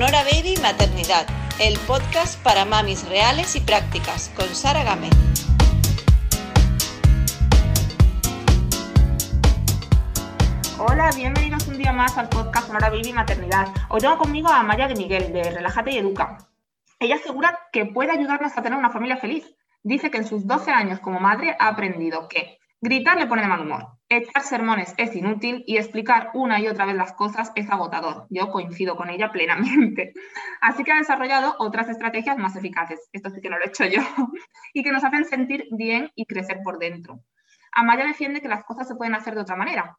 Sonora Baby Maternidad, el podcast para mamis reales y prácticas, con Sara Gámez. Hola, bienvenidos un día más al podcast Sonora Baby Maternidad. Hoy tengo conmigo a Maya de Miguel, de Relájate y Educa. Ella asegura que puede ayudarnos a tener una familia feliz. Dice que en sus 12 años como madre ha aprendido que gritar le pone de mal humor, echar sermones es inútil y explicar una y otra vez las cosas es agotador. Yo coincido con ella plenamente. Así que ha desarrollado otras estrategias más eficaces, esto sí que no lo he hecho yo, y que nos hacen sentir bien y crecer por dentro. Amaya defiende que las cosas se pueden hacer de otra manera,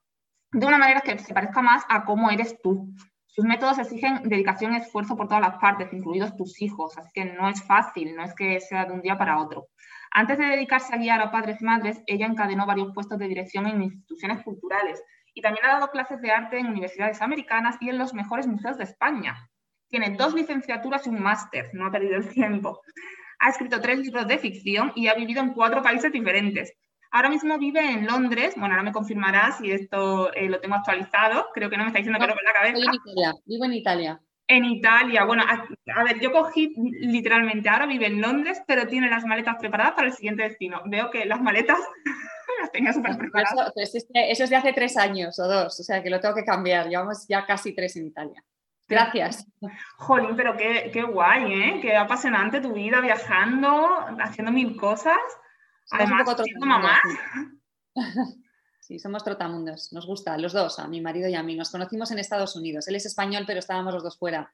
de una manera que se parezca más a cómo eres tú, sus métodos exigen dedicación y esfuerzo por todas las partes, incluidos tus hijos, así que no es fácil, no es que sea de un día para otro. Antes de dedicarse a guiar a padres y madres, ella encadenó varios puestos de dirección en instituciones culturales y también ha dado clases de arte en universidades americanas y en los mejores museos de España. Tiene dos licenciaturas y un máster, no ha perdido el tiempo. Ha escrito tres libros de ficción y ha vivido en cuatro países diferentes. Ahora mismo vive en Londres. Bueno, ahora me confirmarás si esto eh, lo tengo actualizado. Creo que no me está diciendo que no con la cabeza. en Italia, vivo en Italia. En Italia, bueno, a, ver, yo cogí literalmente, ahora vive en Londres, pero tiene las maletas preparadas para el siguiente destino. Veo que las maletas las tenía súper preparadas. Eso, pues eso es de hace tres años o dos, o sea que lo tengo que cambiar. Llevamos ya casi tres en Italia. Gracias. Jolín, pero qué, qué guay, ¿eh? Qué apasionante tu vida viajando, haciendo mil cosas. Además, siendo mamá. Sí, somos trotamundos, nos gusta, los dos, a mi marido y a mí. Nos conocimos en Estados Unidos. Él es español, pero estábamos los dos fuera.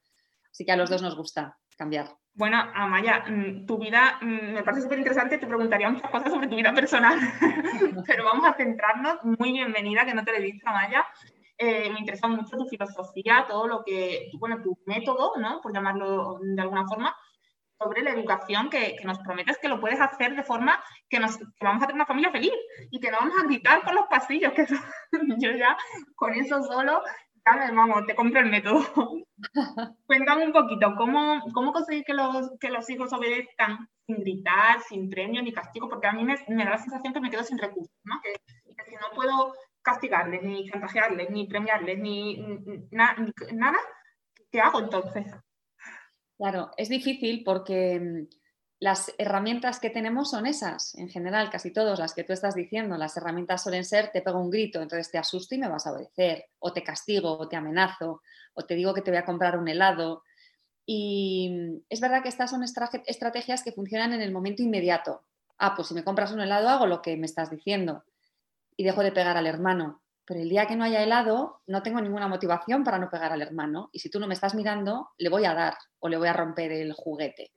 Así que a los dos nos gusta cambiar. Bueno, Amaya, mm, tu vida mm, me parece súper interesante. Te preguntaría muchas cosas sobre tu vida personal, pero vamos a centrarnos. Muy bienvenida, que no te lo he visto, Amaya. Eh, me interesa mucho tu filosofía, todo lo que, bueno, tu método, ¿no? Por llamarlo de alguna forma, sobre la educación que, nos prometes que lo puedes hacer de forma que, nos, vamos a tener una familia feliz y que no vamos a gritar por los pasillos, que yo ya con eso solo, vamos, te compro el método. Cuéntame un poquito, ¿cómo, cómo conseguir que los, que los hijos obedezcan sin gritar, sin premio ni castigo? Porque a mí me, da la sensación que me quedo sin recursos, ¿no? Que, si no puedo castigarles, ni chantajearles, ni premiarles, ni, ni nada, ¿qué hago entonces? Claro, es difícil porque mm, las herramientas que tenemos son esas, en general, casi todas las que tú estás diciendo. Las herramientas suelen ser, te pego un grito, entonces te asusto y me vas a obedecer, o te castigo, o te amenazo, o te digo que te voy a comprar un helado. Y mm, es verdad que estas son estrategias que funcionan en el momento inmediato. Ah, pues si me compras un helado hago lo que me estás diciendo y dejo de pegar al hermano. Pero el día que no haya helado, no tengo ninguna motivación para no pegar al hermano. Y si tú no me estás mirando, le voy a dar o le voy a romper el juguete.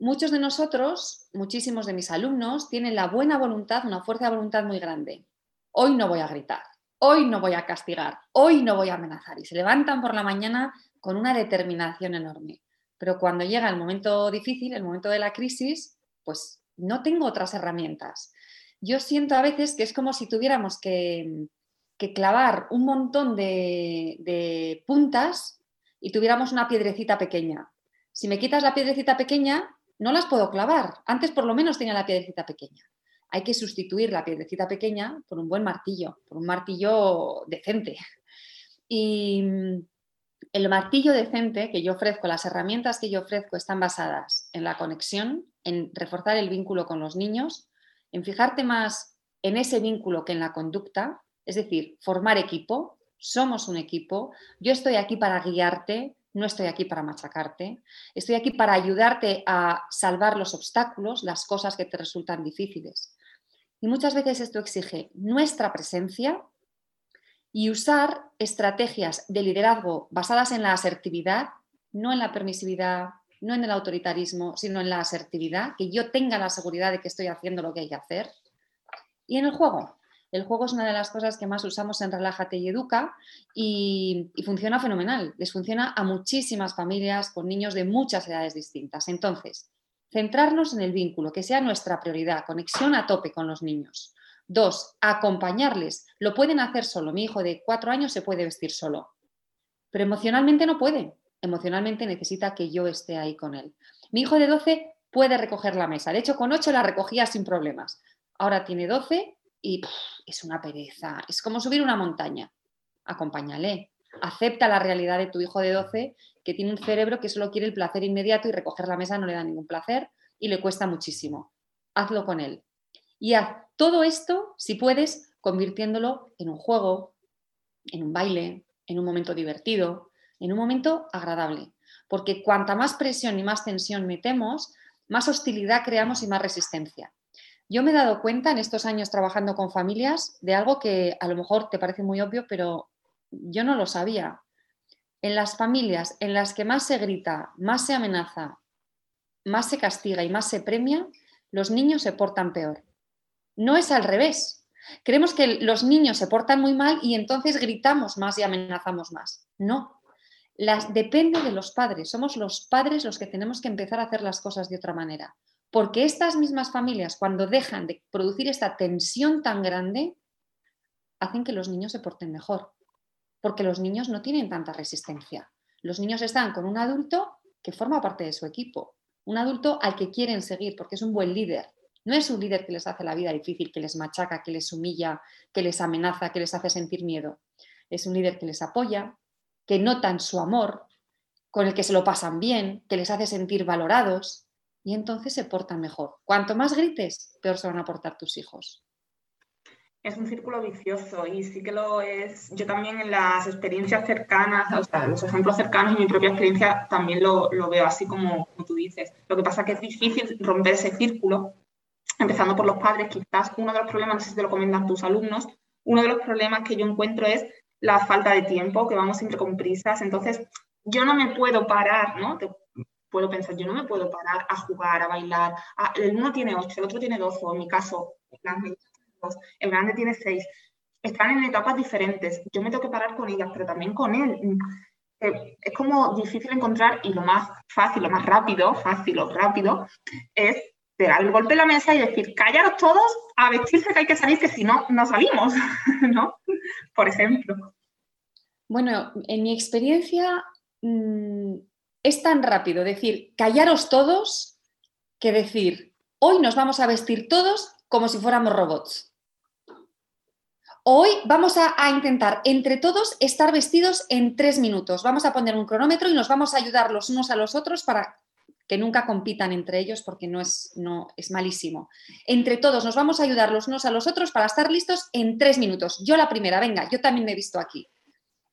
Muchos de nosotros, muchísimos de mis alumnos, tienen la buena voluntad, una fuerza de voluntad muy grande. Hoy no voy a gritar, hoy no voy a castigar, hoy no voy a amenazar. Y se levantan por la mañana con una determinación enorme. Pero cuando llega el momento difícil, el momento de la crisis, pues no tengo otras herramientas yo siento a veces que es como si tuviéramos que, clavar un montón de, puntas y tuviéramos una piedrecita pequeña. Si me quitas la piedrecita pequeña, no las puedo clavar. Antes por lo menos tenía la piedrecita pequeña. Hay que sustituir la piedrecita pequeña por un buen martillo, por un martillo decente. Y el martillo decente que yo ofrezco, las herramientas que yo ofrezco están basadas en la conexión, en reforzar el vínculo con los niños, en fijarte más en ese vínculo que en la conducta, es decir, formar equipo, somos un equipo, yo estoy aquí para guiarte, no estoy aquí para machacarte, estoy aquí para ayudarte a salvar los obstáculos, las cosas que te resultan difíciles. Y muchas veces esto exige nuestra presencia y usar estrategias de liderazgo basadas en la asertividad, no en la permisividad, no en el autoritarismo, sino en la asertividad, que yo tenga la seguridad de que estoy haciendo lo que hay que hacer. Y en el juego. El juego es una de las cosas que más usamos en Relájate y Educa y, funciona fenomenal. Les funciona a muchísimas familias con niños de muchas edades distintas. Entonces, centrarnos en el vínculo, que sea nuestra prioridad, conexión a tope con los niños. Dos, acompañarles. Lo pueden hacer solo. Mi hijo de cuatro años se puede vestir solo, pero emocionalmente no puede emocionalmente necesita que yo esté ahí con él. Mi hijo de 12 puede recoger la mesa. De hecho, con 8 la recogía sin problemas. Ahora tiene 12 y es una pereza. Es como subir una montaña. Acompáñale. Acepta la realidad de tu hijo de 12 que tiene un cerebro que solo quiere el placer inmediato y recoger la mesa no le da ningún placer y le cuesta muchísimo. Hazlo con él. Y haz todo esto, si puedes, convirtiéndolo en un juego, en un baile, en un momento divertido, en un momento agradable. Porque cuanta más presión y más tensión metemos, más hostilidad creamos y más resistencia. Yo me he dado cuenta en estos años trabajando con familias de algo que a lo mejor te parece muy obvio, pero yo no lo sabía. En las familias en las que más se grita, más se amenaza, más se castiga y más se premia, los niños se portan peor. No es al revés. Creemos que los niños se portan muy mal y entonces gritamos más y amenazamos más. No. Las, depende de los padres. Somos los padres los que tenemos que empezar a hacer las cosas de otra manera. Porque estas mismas familias, cuando dejan de producir esta tensión tan grande, hacen que los niños se porten mejor. Porque los niños no tienen tanta resistencia. Los niños están con un adulto que forma parte de su equipo. Un adulto al que quieren seguir porque es un buen líder. No es un líder que les hace la vida difícil, que les machaca, que les humilla, que les amenaza, que les hace sentir miedo. Es un líder que les apoya, que notan su amor, con el que se lo pasan bien, que les hace sentir valorados y entonces se portan mejor. Cuanto más grites, peor se van a portar tus hijos. Es un círculo vicioso y sí que lo es. Yo también en las experiencias cercanas, o sea, los ejemplos cercanos y mi propia experiencia también lo, veo así como, tú dices. Lo que pasa es que es difícil romper ese círculo empezando por los padres, quizás uno de los problemas, no sé si te lo comentan tus alumnos, uno de los problemas que yo encuentro es la falta de tiempo, que vamos siempre con prisas. Entonces, yo no me puedo parar, ¿no? puedo pensar, yo no me puedo parar a jugar, a bailar. el uno tiene ocho, el otro tiene doce, o en mi caso, el grande tiene seis. Están en etapas diferentes. Yo me tengo que parar con ellas, pero también con él. Eh, es como difícil encontrar, y lo más fácil, lo más rápido, fácil o rápido, es pegar el golpe en la mesa y decir, callaros todos, a vestirse que hay que salir, que si no, no salimos, ¿no? Por ejemplo. Bueno, en mi experiencia mm, es tan rápido decir, callaros todos, que decir, hoy nos vamos a vestir todos como si fuéramos robots. Hoy vamos a, a, intentar entre todos estar vestidos en tres minutos. Vamos a poner un cronómetro y nos vamos a ayudar los unos a los otros para que nunca compitan entre ellos porque no es, no, es malísimo. Entre todos nos vamos a ayudar los unos a los otros para estar listos en tres minutos. Yo la primera, venga, yo también me he visto aquí.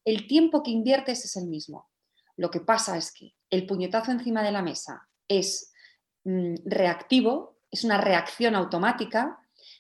El tiempo que inviertes es el mismo. Lo que pasa es que el puñetazo encima de la mesa es mm, reactivo, es una reacción automática,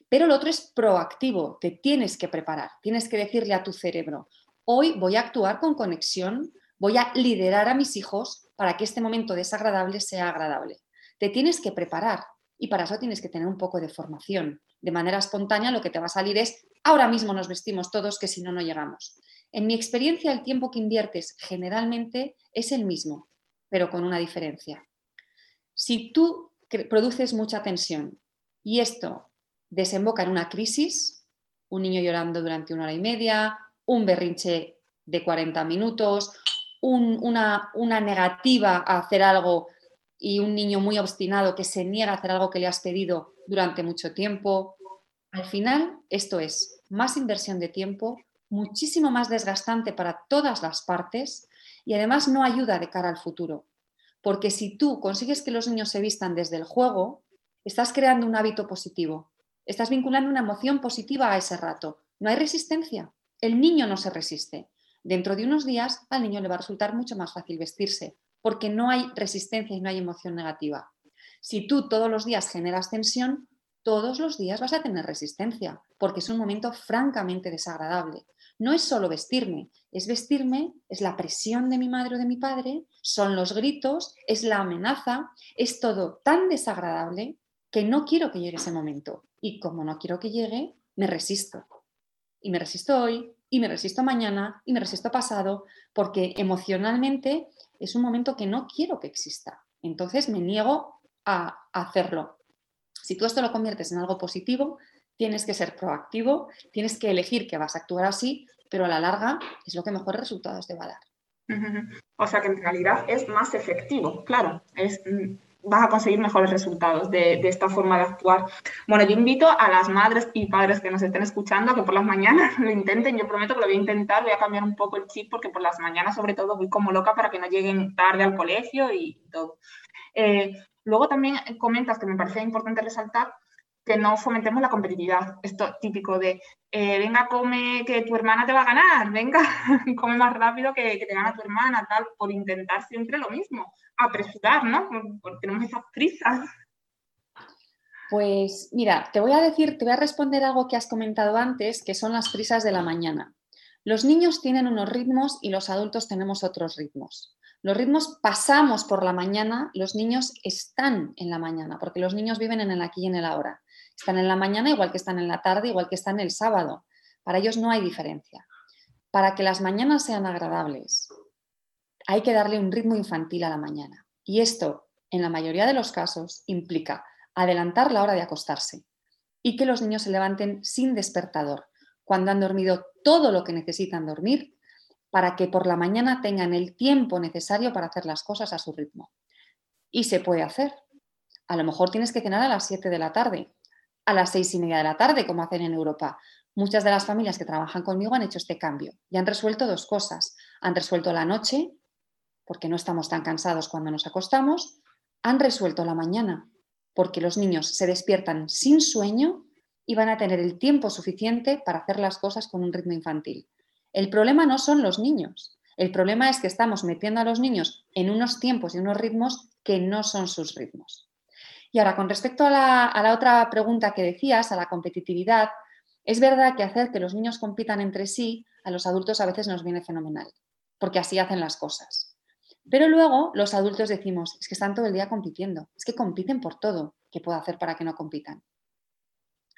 pero lo otro es proactivo, te tienes que preparar, tienes que decirle a tu cerebro, hoy voy a actuar con conexión, voy a liderar a mis hijos para que este momento desagradable sea agradable. Te tienes que preparar y para eso tienes que tener un poco de formación. De manera espontánea lo que te va a salir es, ahora mismo nos vestimos todos que si no, no llegamos. En mi experiencia, el tiempo que inviertes generalmente es el mismo, pero con una diferencia. Si tú produces mucha tensión y esto desemboca en una crisis, un niño llorando durante una hora y media, un berrinche de 40 minutos, una, una negativa a hacer algo y un niño muy obstinado que se niega a hacer algo que le has pedido durante mucho tiempo. Al final, esto es más inversión de tiempo, muchísimo más desgastante para todas las partes y además no ayuda de cara al futuro. Porque si tú consigues que los niños se vistan desde el juego, estás creando un hábito positivo, estás vinculando una emoción positiva a ese rato. No hay resistencia, el niño no se resiste dentro de unos días al niño le va a resultar mucho más fácil vestirse, porque no hay resistencia y no hay emoción negativa. Si tú todos los días generas tensión, todos los días vas a tener resistencia, porque es un momento francamente desagradable. No es solo vestirme, es vestirme, es la presión de mi madre o de mi padre, son los gritos, es la amenaza, es todo tan desagradable que no quiero que llegue ese momento. Y como no quiero que llegue, me resisto. Y me resisto hoy, y me resisto mañana y me resisto pasado porque emocionalmente es un momento que no quiero que exista. Entonces me niego a hacerlo. Si tú esto lo conviertes en algo positivo, tienes que ser proactivo, tienes que elegir que vas a actuar así, pero a la larga es lo que mejores resultados te va a dar. O sea que en realidad es más efectivo, claro, es mm, vas a conseguir mejores resultados de, esta forma de actuar. Bueno, yo invito a las madres y padres que nos estén escuchando a que por las mañanas lo intenten. Yo prometo que lo voy a intentar, voy a cambiar un poco el chip porque por las mañanas sobre todo voy como loca para que no lleguen tarde al colegio y todo. Eh, luego también comentas que me parecía importante resaltar que no fomentemos la competitividad. Esto típico de, eh, venga, come, que tu hermana te va a ganar, venga, come más rápido que, que, te gana tu hermana, tal, por intentar siempre lo mismo, apresurar, ¿no? Porque tenemos esas prisas. Pues mira, te voy a decir, te voy a responder algo que has comentado antes, que son las prisas de la mañana. Los niños tienen unos ritmos y los adultos tenemos otros ritmos. Los ritmos pasamos por la mañana, los niños están en la mañana, porque los niños viven en el aquí y en el ahora. Están en la mañana igual que están en la tarde, igual que están el sábado. Para ellos no hay diferencia. Para que las mañanas sean agradables, hay que darle un ritmo infantil a la mañana. Y esto, en la mayoría de los casos, implica adelantar la hora de acostarse y que los niños se levanten sin despertador, cuando han dormido todo lo que necesitan dormir, para que por la mañana tengan el tiempo necesario para hacer las cosas a su ritmo. Y se puede hacer. A lo mejor tienes que cenar a las 7 de la tarde, a las seis y media de la tarde, como hacen en Europa. Muchas de las familias que trabajan conmigo han hecho este cambio y han resuelto dos cosas. Han resuelto la noche, porque no estamos tan cansados cuando nos acostamos. Han resuelto la mañana, porque los niños se despiertan sin sueño y van a tener el tiempo suficiente para hacer las cosas con un ritmo infantil. El problema no son los niños. El problema es que estamos metiendo a los niños en unos tiempos y unos ritmos que no son sus ritmos. Y ahora, con respecto a la, otra pregunta que decías, a la competitividad, es verdad que hacer que los niños compitan entre sí, a los adultos a veces nos viene fenomenal, porque así hacen las cosas. Pero luego los adultos decimos, es que están todo el día compitiendo, es que compiten por todo. ¿Qué puedo hacer para que no compitan?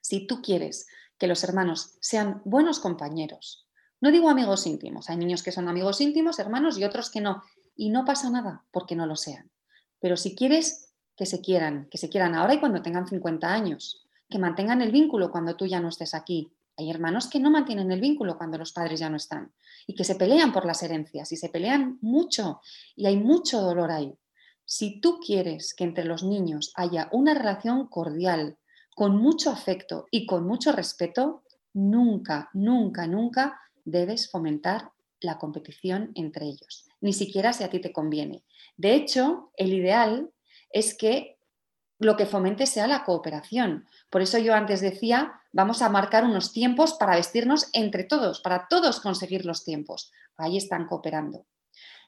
Si tú quieres que los hermanos sean buenos compañeros, no digo amigos íntimos, hay niños que son amigos íntimos, hermanos, y otros que no, y no pasa nada porque no lo sean. Pero si quieres que se quieran, que se quieran ahora y cuando tengan 50 años, que mantengan el vínculo cuando tú ya no estés aquí. Hay hermanos que no mantienen el vínculo cuando los padres ya no están y que se pelean por las herencias y se pelean mucho y hay mucho dolor ahí. Si tú quieres que entre los niños haya una relación cordial, con mucho afecto y con mucho respeto, nunca, nunca, nunca debes fomentar la competición entre ellos, ni siquiera si a ti te conviene. De hecho, el ideal es que lo que fomente sea la cooperación. Por eso yo antes decía, vamos a marcar unos tiempos para vestirnos entre todos, para todos conseguir los tiempos. Ahí están cooperando.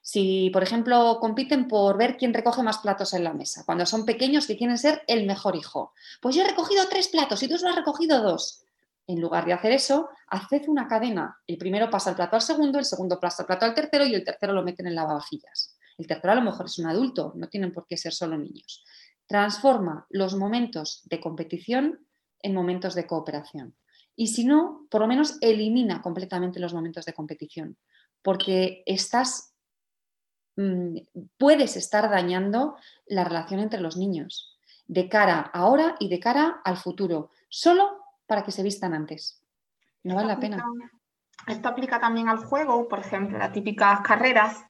Si, por ejemplo, compiten por ver quién recoge más platos en la mesa, cuando son pequeños que quieren ser el mejor hijo, pues yo he recogido tres platos y tú solo has recogido dos. En lugar de hacer eso, haced una cadena. El primero pasa el plato al segundo, el segundo pasa el plato al tercero y el tercero lo meten en lavavajillas. El tercero a lo mejor es un adulto, no tienen por qué ser solo niños. Transforma los momentos de competición en momentos de cooperación. Y si no, por lo menos elimina completamente los momentos de competición, porque estás, mm, puedes estar dañando la relación entre los niños de cara ahora y de cara al futuro, solo para que se vistan antes. No vale la pena. Esto aplica también al juego, por ejemplo, las típicas carreras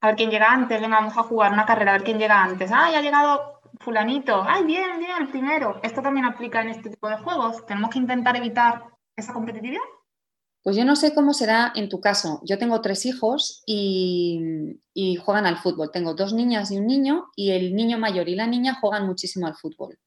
a ver quién llega antes, venga, vamos a jugar una carrera, a ver quién llega antes. ¡Ay, ha llegado fulanito! ¡Ay, bien, bien, el primero! Esto también aplica en este tipo de juegos. Tenemos que intentar evitar esa competitividad. Pues yo no sé cómo será en tu caso. Yo tengo tres hijos y, juegan al fútbol. Tengo dos niñas y un niño y el niño mayor y la niña juegan muchísimo al fútbol.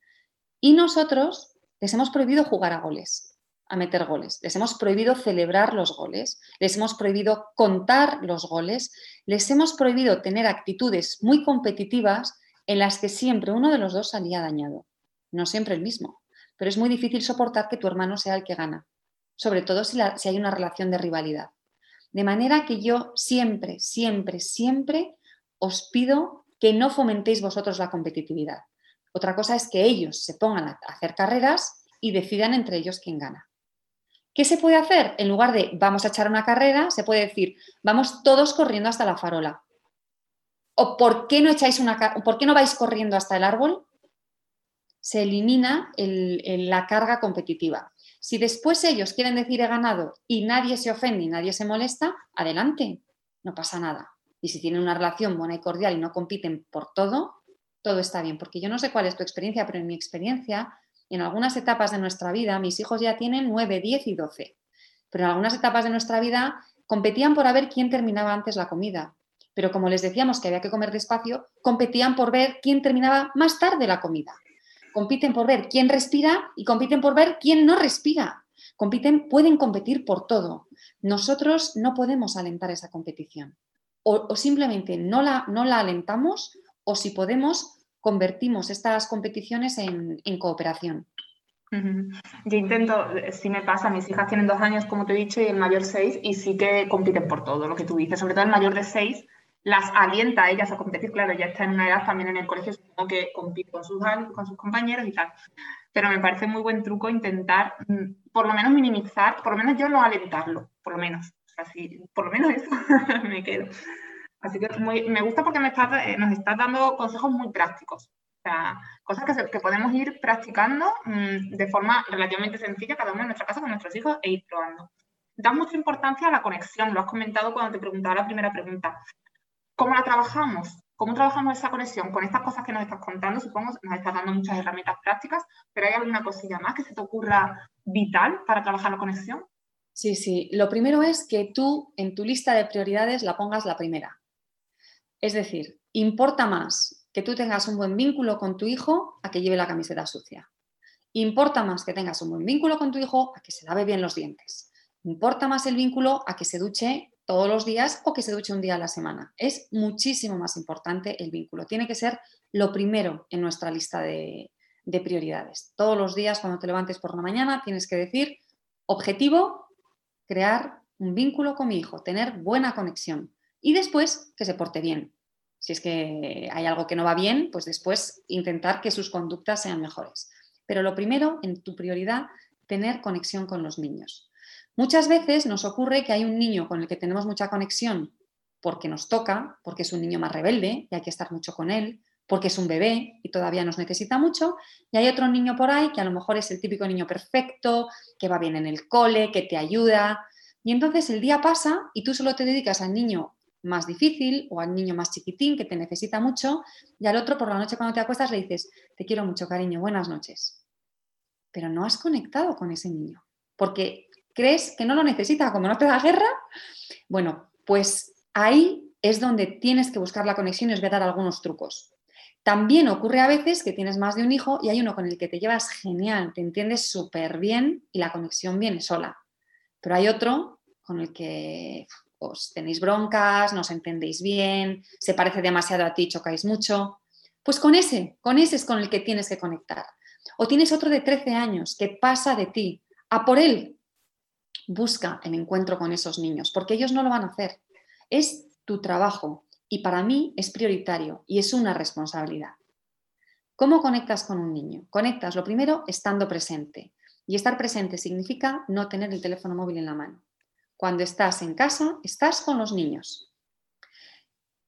Y nosotros les hemos prohibido jugar a goles a meter goles. Les hemos prohibido celebrar los goles, les hemos prohibido contar los goles, les hemos prohibido tener actitudes muy competitivas en las que siempre uno de los dos salía dañado. No siempre el mismo, pero es muy difícil soportar que tu hermano sea el que gana, sobre todo si, si hay una relación de rivalidad. De manera que yo siempre, siempre, siempre os pido que no fomentéis vosotros la competitividad. Otra cosa es que ellos se pongan a hacer carreras y decidan entre ellos quién gana. ¿Qué se puede hacer? En lugar de vamos a echar una carrera, se puede decir vamos todos corriendo hasta la farola. ¿O por qué no echáis una por qué no vais corriendo hasta el árbol? Se elimina la carga competitiva. Si después ellos quieren decir he ganado y nadie se ofende y nadie se molesta, adelante, no pasa nada. Y si tienen una relación buena y cordial y no compiten por todo, todo está bien, porque yo no sé cuál es tu experiencia, pero en mi experiencia, en algunas etapas de nuestra vida, mis hijos ya tienen 9, 10 y 12, pero en algunas etapas de nuestra vida competían por ver quién terminaba antes la comida. Pero como les decíamos que había que comer despacio, competían por ver quién terminaba más tarde la comida. Compiten por ver quién respira y compiten por ver quién no respira. Pueden competir por todo. Nosotros no podemos alentar esa competición. O, simplemente no la, no la alentamos o si podemos, convertimos estas competiciones en, cooperación. Yo intento, si me pasa, mis hijas tienen dos años, como te he dicho, y el mayor seis, y sí que compiten por todo lo que tú dices, sobre todo el mayor de seis, las alienta a ellas a competir, claro, ya está en una edad también en el colegio, supongo que compite con sus, con sus compañeros y tal, pero me parece muy buen truco intentar, mm, por lo menos minimizar, por lo menos yo no alentarlo, por lo menos, así, por lo menos eso me quedo. Así que me gusta porque me eh, nos estás dando consejos muy prácticos. O sea, cosas que, podemos ir practicando mm, de forma relativamente sencilla, cada uno en nuestra casa con nuestros hijos, e ir probando. Da mucha importancia a la conexión, lo has comentado cuando te preguntaba la primera pregunta. ¿Cómo la trabajamos? ¿Cómo trabajamos esa conexión? Con estas cosas que nos estás contando, supongo nos estás dando muchas herramientas prácticas, pero ¿hay alguna cosilla más que se te ocurra vital para trabajar la conexión? Sí, sí. Lo primero es que tú en tu lista de prioridades la pongas la primera. Es decir, importa más que tú tengas un buen vínculo con tu hijo a que lleve la camiseta sucia. Importa más que tengas un buen vínculo con tu hijo a que se lave bien los dientes. Importa más el vínculo a que se duche todos los días o que se duche un día a la semana. Es muchísimo más importante el vínculo. Tiene que ser lo primero en nuestra lista de, de prioridades. Todos los días cuando te levantes por la mañana tienes que decir, objetivo, crear un vínculo con mi hijo, tener buena conexión y después que se porte bien. Si es que hay algo que no va bien, pues después intentar que sus conductas sean mejores. Pero lo primero, en tu prioridad, tener conexión con los niños. Muchas veces nos ocurre que hay un niño con el que tenemos mucha conexión porque nos toca, porque es un niño más rebelde y hay que estar mucho con él, porque es un bebé y todavía nos necesita mucho, y hay otro niño por ahí que a lo mejor es el típico niño perfecto, que va bien en el cole, que te ayuda, y entonces el día pasa y tú solo te dedicas al niño más difícil o al niño más chiquitín que te necesita mucho y al otro por la noche cuando te acuestas le dices, te quiero mucho cariño, buenas noches. Pero no has conectado con ese niño porque crees que no lo necesita, como no te da guerra. Bueno, pues ahí es donde tienes que buscar la conexión y os voy a dar algunos trucos. También ocurre a veces que tienes más de un hijo y hay uno con el que te llevas genial, te entiendes súper bien y la conexión viene sola. Pero hay otro con el que os tenéis broncas, no os entendéis bien, se parece demasiado a ti, chocáis mucho. Pues con ese, con ese es con el que tienes que conectar. O tienes otro de 13 años que pasa de ti, a por él. Busca el encuentro con esos niños, porque ellos no lo van a hacer. Es tu trabajo y para mí es prioritario y es una responsabilidad. ¿Cómo conectas con un niño? Conectas lo primero estando presente. Y estar presente significa no tener el teléfono móvil en la mano. Cuando estás en casa, estás con los niños.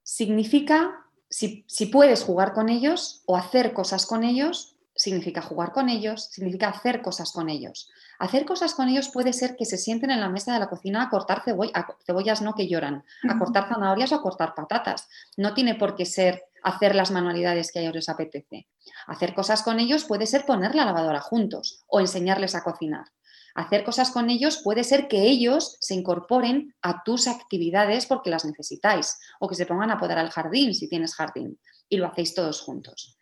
Significa, si, puedes jugar con ellos o hacer cosas con ellos, significa jugar con ellos, significa hacer cosas con ellos. Hacer cosas con ellos puede ser que se sienten en la mesa de la cocina a cortar cebollas, no que lloran, a cortar zanahorias o a cortar patatas. No tiene por qué ser hacer las manualidades que a ellos les apetece. Hacer cosas con ellos puede ser poner la lavadora juntos o enseñarles a cocinar. Hacer cosas con ellos puede ser que ellos se incorporen a tus actividades porque las necesitáis o que se pongan a podar al jardín si tienes jardín y lo hacéis todos juntos.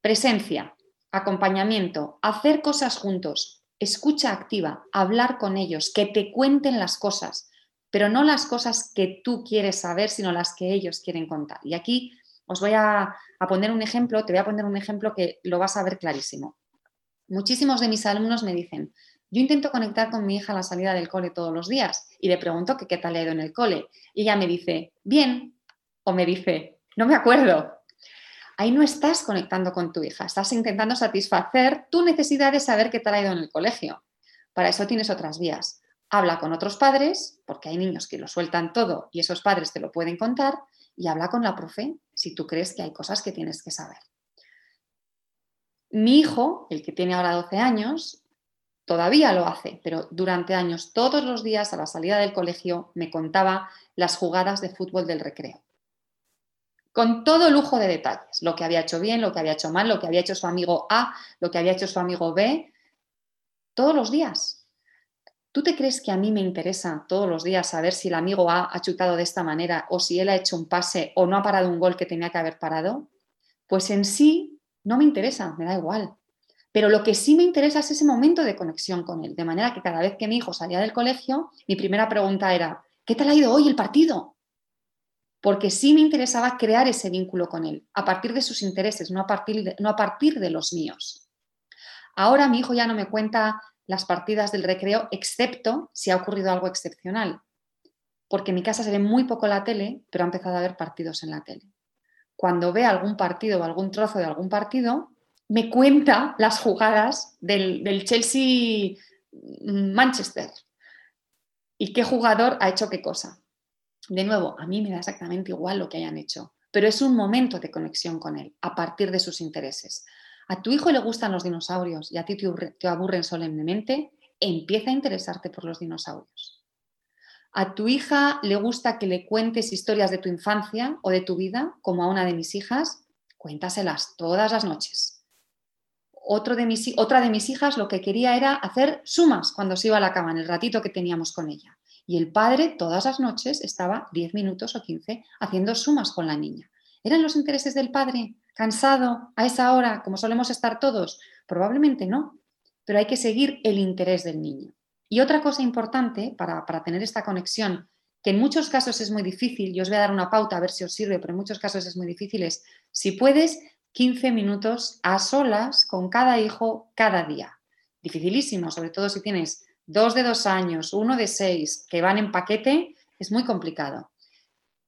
Presencia, acompañamiento, hacer cosas juntos, escucha activa, hablar con ellos, que te cuenten las cosas, pero no las cosas que tú quieres saber, sino las que ellos quieren contar. Y aquí os voy a, a poner un ejemplo, te voy a poner un ejemplo que lo vas a ver clarísimo. Muchísimos de mis alumnos me dicen, yo intento conectar con mi hija a la salida del cole todos los días y le pregunto qué tal le ha ido en el cole. Y ella me dice, bien, o me dice, no me acuerdo. Ahí no estás conectando con tu hija, estás intentando satisfacer tu necesidad de saber qué tal ha ido en el colegio. Para eso tienes otras vías. Habla con otros padres, porque hay niños que lo sueltan todo y esos padres te lo pueden contar, y habla con la profe si tú crees que hay cosas que tienes que saber. Mi hijo, el que tiene ahora 12 años, Todavía lo hace, pero durante años, todos los días a la salida del colegio, me contaba las jugadas de fútbol del recreo. con todo lujo de detalles, lo que había hecho bien, lo que había hecho mal, lo que había hecho su amigo A, lo que había hecho su amigo B, todos los días. ¿Tú te crees que a mí me interesa todos los días saber si el amigo A ha chutado de esta manera o si él ha hecho un pase o no ha parado un gol que tenía que haber parado? Pues en sí no me interesa, me da igual. Pero lo que sí me interesa es ese momento de conexión con él, de manera que cada vez que mi hijo salía del colegio, mi primera pregunta era, ¿qué tal ha ido hoy el partido? Porque sí me interesaba crear ese vínculo con él, a partir de sus intereses, no a partir de, no a partir de los míos. Ahora mi hijo ya no me cuenta las partidas del recreo, excepto si ha ocurrido algo excepcional. Porque en mi casa se ve muy poco la tele, pero ha empezado a ver partidos en la tele. Cuando ve algún partido o algún trozo de algún partido, me cuenta las jugadas del, Chelsea-Manchester y qué jugador ha hecho qué cosa. De nuevo, a mí me da exactamente igual lo que hayan hecho, pero es un momento de conexión con él, a partir de sus intereses. A tu hijo le gustan los dinosaurios y a ti te aburren solemnemente, empieza a interesarte por los dinosaurios. A tu hija le gusta que le cuentes historias de tu infancia o de tu vida, como a una de mis hijas, cuéntaselas todas las noches de mis, otra de mis hijas lo que quería era hacer sumas cuando se iba a la cama, en el ratito que teníamos con ella. Y el padre todas las noches estaba 10 minutos o 15 haciendo sumas con la niña. ¿Eran los intereses del padre cansado a esa hora, como solemos estar todos? Probablemente no, pero hay que seguir el interés del niño. Y otra cosa importante para, para tener esta conexión, que en muchos casos es muy difícil, yo os voy a dar una pauta a ver si os sirve, pero en muchos casos es muy difícil, es si puedes 15 minutos a solas con cada hijo cada día. Dificilísimo, sobre todo si tienes dos de dos años, uno de seis, que van en paquete, es muy complicado.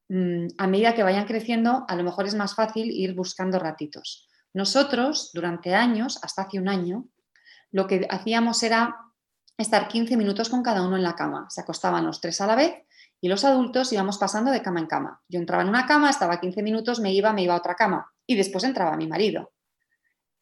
Mm, a medida que vayan creciendo, a lo mejor es más fácil ir buscando ratitos. Nosotros, durante años, hasta hace un año, lo que hacíamos era estar 15 minutos con cada uno en la cama. Se acostaban los tres a la vez y los adultos íbamos pasando de cama en cama. Yo entraba en una cama, estaba 15 minutos, me iba, me iba a otra cama y después entraba mi marido.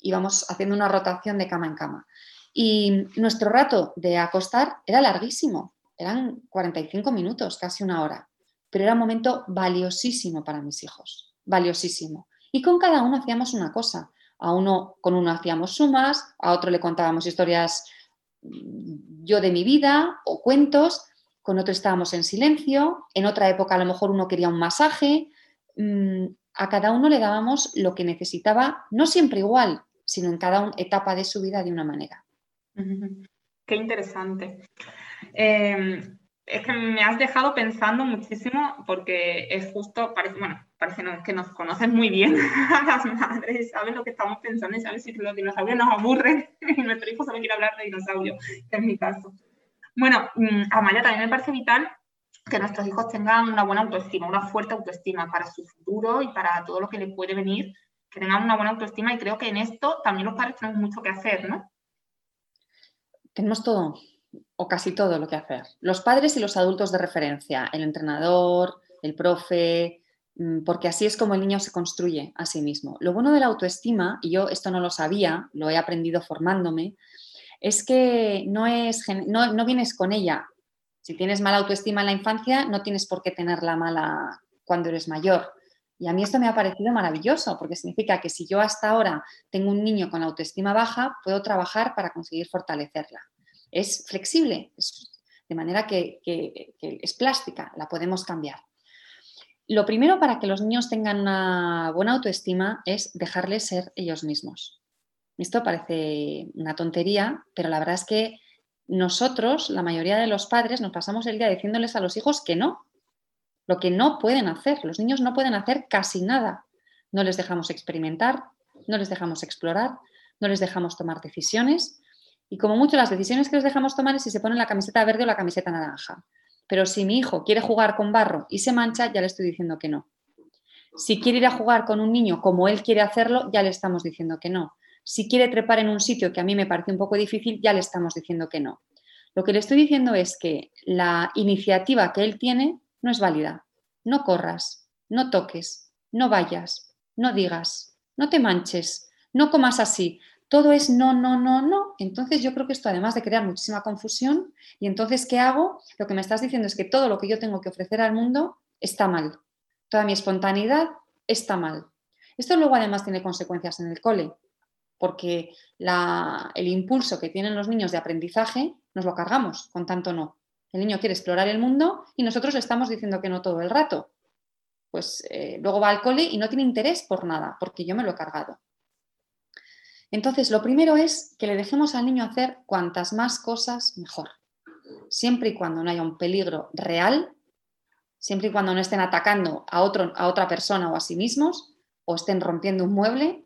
Íbamos haciendo una rotación de cama en cama. Y nuestro rato de acostar era larguísimo, eran 45 minutos, casi una hora, pero era un momento valiosísimo para mis hijos, valiosísimo. Y con cada uno hacíamos una cosa. A uno, con uno hacíamos sumas, a otro le contábamos historias mm, yo de mi vida o cuentos, con otro estábamos en silencio, en otra época a lo mejor uno quería un masaje, mm, a cada uno le dábamos lo que necesitaba, no siempre igual, sino en cada etapa de su vida de una manera. Qué interesante. Em, es que me has dejado pensando muchísimo porque es justo, parece, bueno, parece que nos conoces muy bien a las madres, sabes lo que estamos pensando y sabes si los dinosaurios nos aburren y nuestro hijo solo quiere hablar de dinosaurios, que es mi caso. Bueno, mm, a Maya también me parece vital que nuestros hijos tengan una buena autoestima, una fuerte autoestima para su futuro y para todo lo que les puede venir, que tengan una buena autoestima y creo que en esto también los padres tenemos mucho que hacer, ¿no? Tenemos todo o casi todo lo que hacer. Los padres y los adultos de referencia, el entrenador, el profe, mm, porque así es como el niño se construye a sí mismo. Lo bueno de la autoestima, y yo esto no lo sabía, lo he aprendido formándome, es que no, es, no, no vienes con ella si tienes mala autoestima en la infancia, no tienes por qué tenerla mala cuando eres mayor. Y a mí esto me ha parecido maravilloso, porque significa que si yo hasta ahora tengo un niño con autoestima baja, puedo trabajar para conseguir fortalecerla. Es flexible, de manera que, que es plástica, la podemos cambiar. Lo primero para que los niños tengan una buena autoestima es dejarles ser ellos mismos. Esto parece una tontería, pero la verdad es que nosotros, la mayoría de los padres, nos pasamos el día diciéndoles a los hijos que no, lo que no pueden hacer. Los niños no pueden hacer casi nada. No les dejamos experimentar, no les dejamos explorar, no les dejamos tomar decisiones. Y como mucho las decisiones que les dejamos tomar es si se ponen la camiseta verde o la camiseta naranja. Pero si mi hijo quiere jugar con barro y se mancha, ya le estoy diciendo que no. Si quiere ir a jugar con un niño como él quiere hacerlo, ya le estamos diciendo que no. Si quiere trepar en un sitio que a mí me parece un poco difícil, ya le estamos diciendo que no. Lo que le estoy diciendo es que la iniciativa que él tiene no es válida. No corras, no toques, no vayas, no digas, no te manches, no comas así. Todo es no, no, no, no. Entonces yo creo que esto, además de crear muchísima confusión, y entonces, ¿qué hago? Lo que me estás diciendo es que todo lo que yo tengo que ofrecer al mundo está mal. Toda mi espontaneidad está mal. Esto luego además tiene consecuencias en el cole, porque el impulso que tienen los niños de aprendizaje nos lo cargamos con tanto no. El niño quiere explorar el mundo y nosotros le estamos diciendo que no todo el rato. Pues eh, luego va al cole y no tiene interés por nada, porque yo me lo he cargado. Entonces, lo primero es que le dejemos al niño hacer cuantas más cosas mejor, siempre y cuando no haya un peligro real, siempre y cuando no estén atacando a, otra persona o a sí mismos, o estén rompiendo un mueble,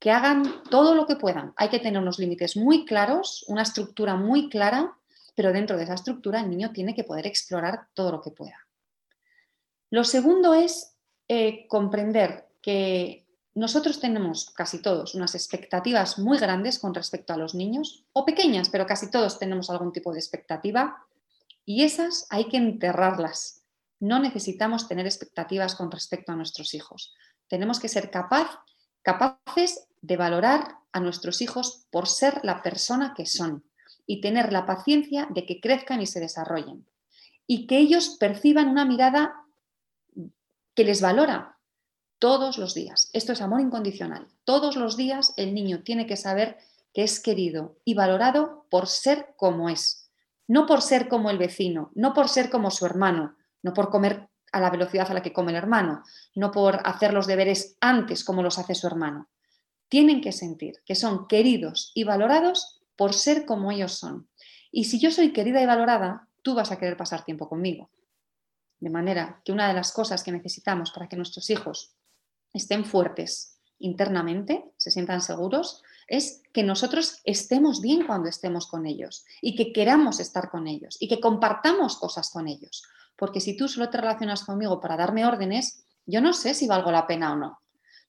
que hagan todo lo que puedan. Hay que tener unos límites muy claros, una estructura muy clara, pero dentro de esa estructura el niño tiene que poder explorar todo lo que pueda. Lo segundo es eh, comprender que nosotros tenemos casi todos unas expectativas muy grandes con respecto a los niños, o pequeñas, pero casi todos tenemos algún tipo de expectativa, y esas hay que enterrarlas. No necesitamos tener expectativas con respecto a nuestros hijos. Tenemos que ser capaces de valorar a nuestros hijos por ser la persona que son y tener la paciencia de que crezcan y se desarrollen. Y que ellos perciban una mirada que les valora todos los días. Esto es amor incondicional. Todos los días el niño tiene que saber que es querido y valorado por ser como es. No por ser como el vecino, no por ser como su hermano, no por comer a la velocidad a la que come el hermano, no por hacer los deberes antes como los hace su hermano tienen que sentir que son queridos y valorados por ser como ellos son. Y si yo soy querida y valorada, tú vas a querer pasar tiempo conmigo. De manera que una de las cosas que necesitamos para que nuestros hijos estén fuertes internamente, se sientan seguros, es que nosotros estemos bien cuando estemos con ellos y que queramos estar con ellos y que compartamos cosas con ellos. Porque si tú solo te relacionas conmigo para darme órdenes, yo no sé si valgo la pena o no.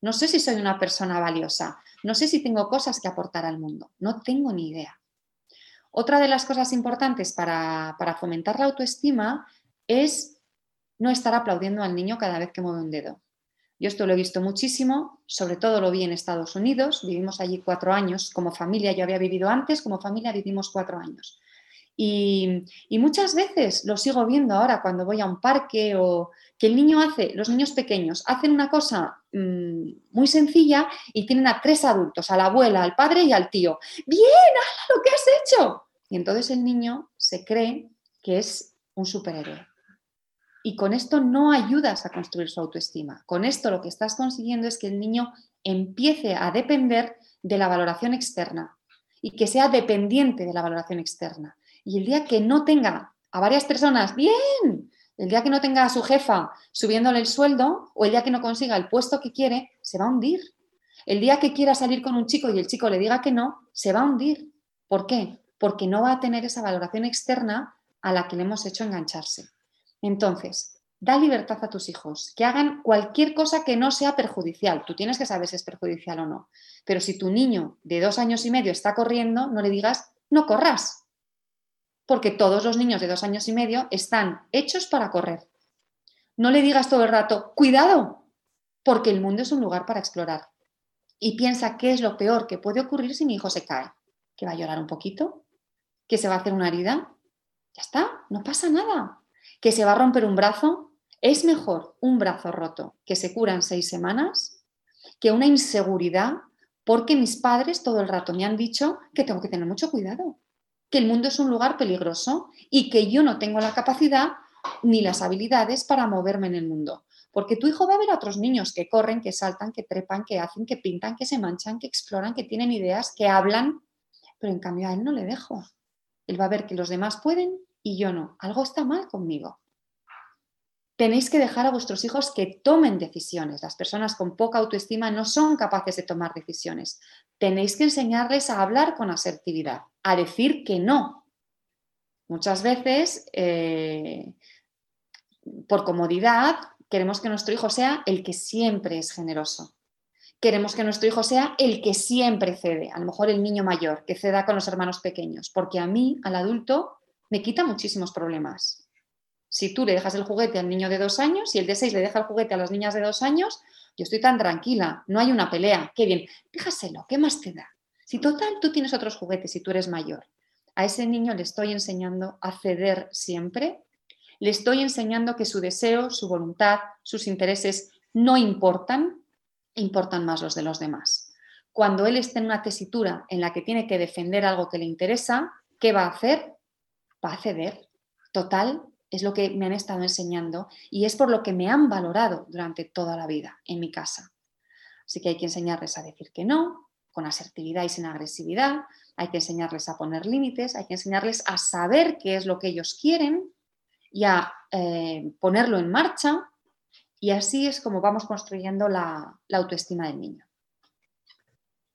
No sé si soy una persona valiosa, no sé si tengo cosas que aportar al mundo, no tengo ni idea. Otra de las cosas importantes para, fomentar la autoestima es no estar aplaudiendo al niño cada vez que mueve un dedo. Yo esto lo he visto muchísimo, sobre todo lo vi en Estados Unidos, vivimos allí cuatro años como familia, yo había vivido antes, como familia vivimos cuatro años. Y, muchas veces lo sigo viendo ahora cuando voy a un parque o que el niño hace, los niños pequeños hacen una cosa mm, muy sencilla y tienen a tres adultos, a la abuela, al padre y al tío. Bien, hala lo que has hecho. Y entonces el niño se cree que es un superhéroe. Y con esto no ayudas a construir su autoestima. Con esto lo que estás consiguiendo es que el niño empiece a depender de la valoración externa y que sea dependiente de la valoración externa. Y el día que no tenga a varias personas, bien, el día que no tenga a su jefa subiéndole el sueldo o el día que no consiga el puesto que quiere, se va a hundir. El día que quiera salir con un chico y el chico le diga que no, se va a hundir. ¿Por qué? Porque no va a tener esa valoración externa a la que le hemos hecho engancharse. Entonces, da libertad a tus hijos, que hagan cualquier cosa que no sea perjudicial. Tú tienes que saber si es perjudicial o no. Pero si tu niño de dos años y medio está corriendo, no le digas, no corras, porque todos los niños de dos años y medio están hechos para correr. No le digas todo el rato, cuidado, porque el mundo es un lugar para explorar. Y piensa qué es lo peor que puede ocurrir si mi hijo se cae. Que va a llorar un poquito, que se va a hacer una herida. Ya está, no pasa nada. Que se va a romper un brazo. Es mejor un brazo roto que se cura en seis semanas que una inseguridad porque mis padres todo el rato me han dicho que tengo que tener mucho cuidado que el mundo es un lugar peligroso y que yo no tengo la capacidad ni las habilidades para moverme en el mundo. Porque tu hijo va a ver a otros niños que corren, que saltan, que trepan, que hacen, que pintan, que se manchan, que exploran, que tienen ideas, que hablan, pero en cambio a él no le dejo. Él va a ver que los demás pueden y yo no. Algo está mal conmigo. Tenéis que dejar a vuestros hijos que tomen decisiones. Las personas con poca autoestima no son capaces de tomar decisiones. Tenéis que enseñarles a hablar con asertividad a decir que no. Muchas veces, eh, por comodidad, queremos que nuestro hijo sea el que siempre es generoso. Queremos que nuestro hijo sea el que siempre cede, a lo mejor el niño mayor, que ceda con los hermanos pequeños, porque a mí, al adulto, me quita muchísimos problemas. Si tú le dejas el juguete al niño de dos años y el de seis le deja el juguete a las niñas de dos años, yo estoy tan tranquila, no hay una pelea, qué bien, déjaselo, ¿qué más te da? Si total tú tienes otros juguetes y tú eres mayor, a ese niño le estoy enseñando a ceder siempre, le estoy enseñando que su deseo, su voluntad, sus intereses no importan, importan más los de los demás. Cuando él esté en una tesitura en la que tiene que defender algo que le interesa, ¿qué va a hacer? Va a ceder. Total, es lo que me han estado enseñando y es por lo que me han valorado durante toda la vida en mi casa. Así que hay que enseñarles a decir que no, con asertividad y sin agresividad, hay que enseñarles a poner límites, hay que enseñarles a saber qué es lo que ellos quieren y a eh, ponerlo en marcha y así es como vamos construyendo la, autoestima del niño.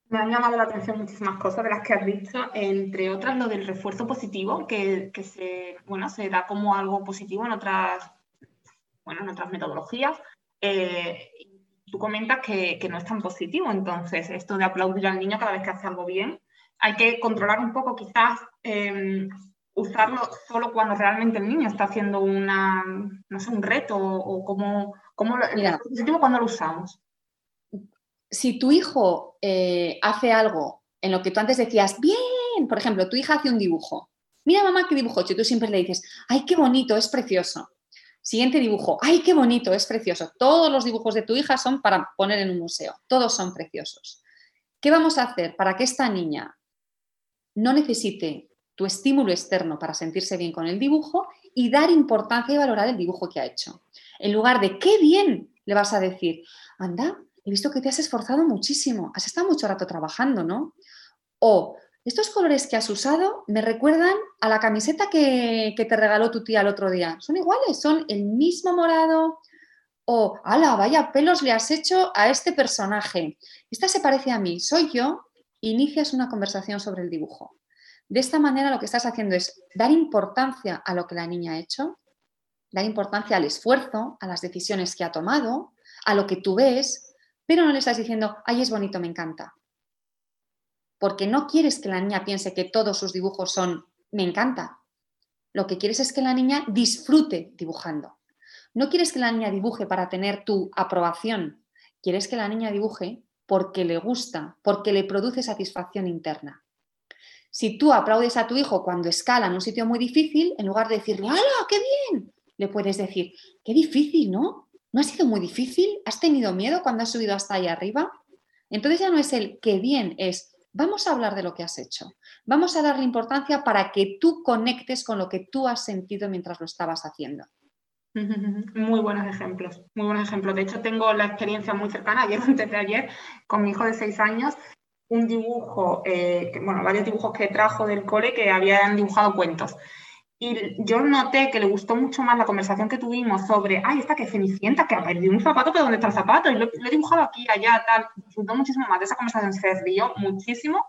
Me han llamado la atención muchísimas cosas de las que has dicho, entre otras lo del refuerzo positivo, que, se, bueno, se da como algo positivo en otras, bueno, en otras metodologías. Eh, tú comentas que, no es tan positivo, entonces esto de aplaudir al niño cada vez que hace algo bien, hay que controlar un poco quizás, em, usarlo solo cuando realmente el niño está haciendo una, no sé, un reto o, como, como Mira, positivo cuando lo usamos. Si tu hijo eh, hace algo en lo que tú antes decías, bien, por ejemplo, tu hija hace un dibujo, mira mamá qué dibujo hecho, tú siempre le dices, ay, qué bonito, es precioso. Siguiente dibujo. ¡Ay, qué bonito! Es precioso. Todos los dibujos de tu hija son para poner en un museo. Todos son preciosos. ¿Qué vamos a hacer para que esta niña no necesite tu estímulo externo para sentirse bien con el dibujo y dar importancia y valorar el dibujo que ha hecho? En lugar de qué bien, le vas a decir, anda, he visto que te has esforzado muchísimo, has estado mucho rato trabajando, ¿no? O estos colores que has usado me recuerdan a la camiseta que, te regaló tu tía el otro día. Son iguales, son el mismo morado. O, ala, vaya pelos le has hecho a este personaje. Esta se parece a mí, soy yo. Inicias una conversación sobre el dibujo. De esta manera lo que estás haciendo es dar importancia a lo que la niña ha hecho, dar importancia al esfuerzo, a las decisiones que ha tomado, a lo que tú ves, pero no le estás diciendo, ay, es bonito, me encanta porque no quieres que la niña piense que todos sus dibujos son me encanta. Lo que quieres es que la niña disfrute dibujando. No quieres que la niña dibuje para tener tu aprobación. Quieres que la niña dibuje porque le gusta, porque le produce satisfacción interna. Si tú aplaudes a tu hijo cuando escala en un sitio muy difícil, en lugar de decirle, ¡hala, qué bien! Le puedes decir, qué difícil, ¿no? ¿No ha sido muy difícil? ¿Has tenido miedo cuando has subido hasta ahí arriba? Entonces ya no es el qué bien, es Vamos a hablar de lo que has hecho. Vamos a darle importancia para que tú conectes con lo que tú has sentido mientras lo estabas haciendo. Muy buenos ejemplos, muy buenos ejemplos. De hecho, tengo la experiencia muy cercana, ayer antes de ayer, con mi hijo de seis años, un dibujo, eh, bueno, varios dibujos que trajo del cole que habían dibujado cuentos. Y yo noté que le gustó mucho más la conversación que tuvimos sobre, ay, esta que cenicienta, que ha perdido un zapato, pero ¿dónde está el zapato? Y lo, he dibujado aquí, allá, tal. Disfrutó muchísimo más de esa conversación, se rió muchísimo,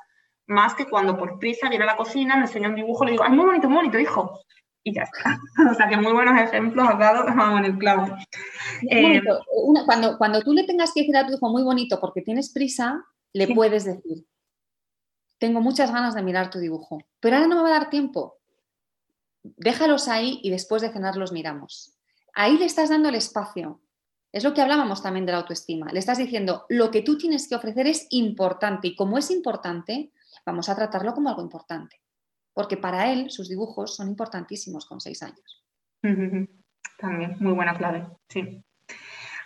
más que cuando por prisa viene a la cocina, me enseñó un dibujo, le digo, ay, muy bonito, muy bonito, hijo. Y ya está. o sea, que muy buenos ejemplos has dado, vamos en el clavo. Eh, cuando, cuando tú le tengas que decir a tu hijo muy bonito porque tienes prisa, le puedes decir, tengo muchas ganas de mirar tu dibujo, pero ahora no me va a dar tiempo déjalos ahí y después de cenar los miramos. Ahí le estás dando el espacio. Es lo que hablábamos también de la autoestima. Le estás diciendo, lo que tú tienes que ofrecer es importante y como es importante, vamos a tratarlo como algo importante. Porque para él sus dibujos son importantísimos con seis años. También, muy buena clave, sí.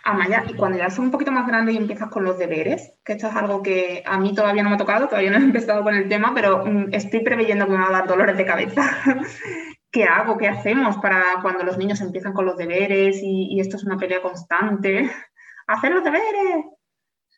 Amaya, y cuando ya son un poquito más grande y empiezas con los deberes, que esto es algo que a mí todavía no me ha tocado, todavía no he empezado con el tema, pero mm, estoy preveyendo que me va a dar dolores de cabeza. ¿qué hago? ¿Qué hacemos para cuando los niños empiezan con los deberes y, esto es una pelea constante? ¡Hacer los deberes!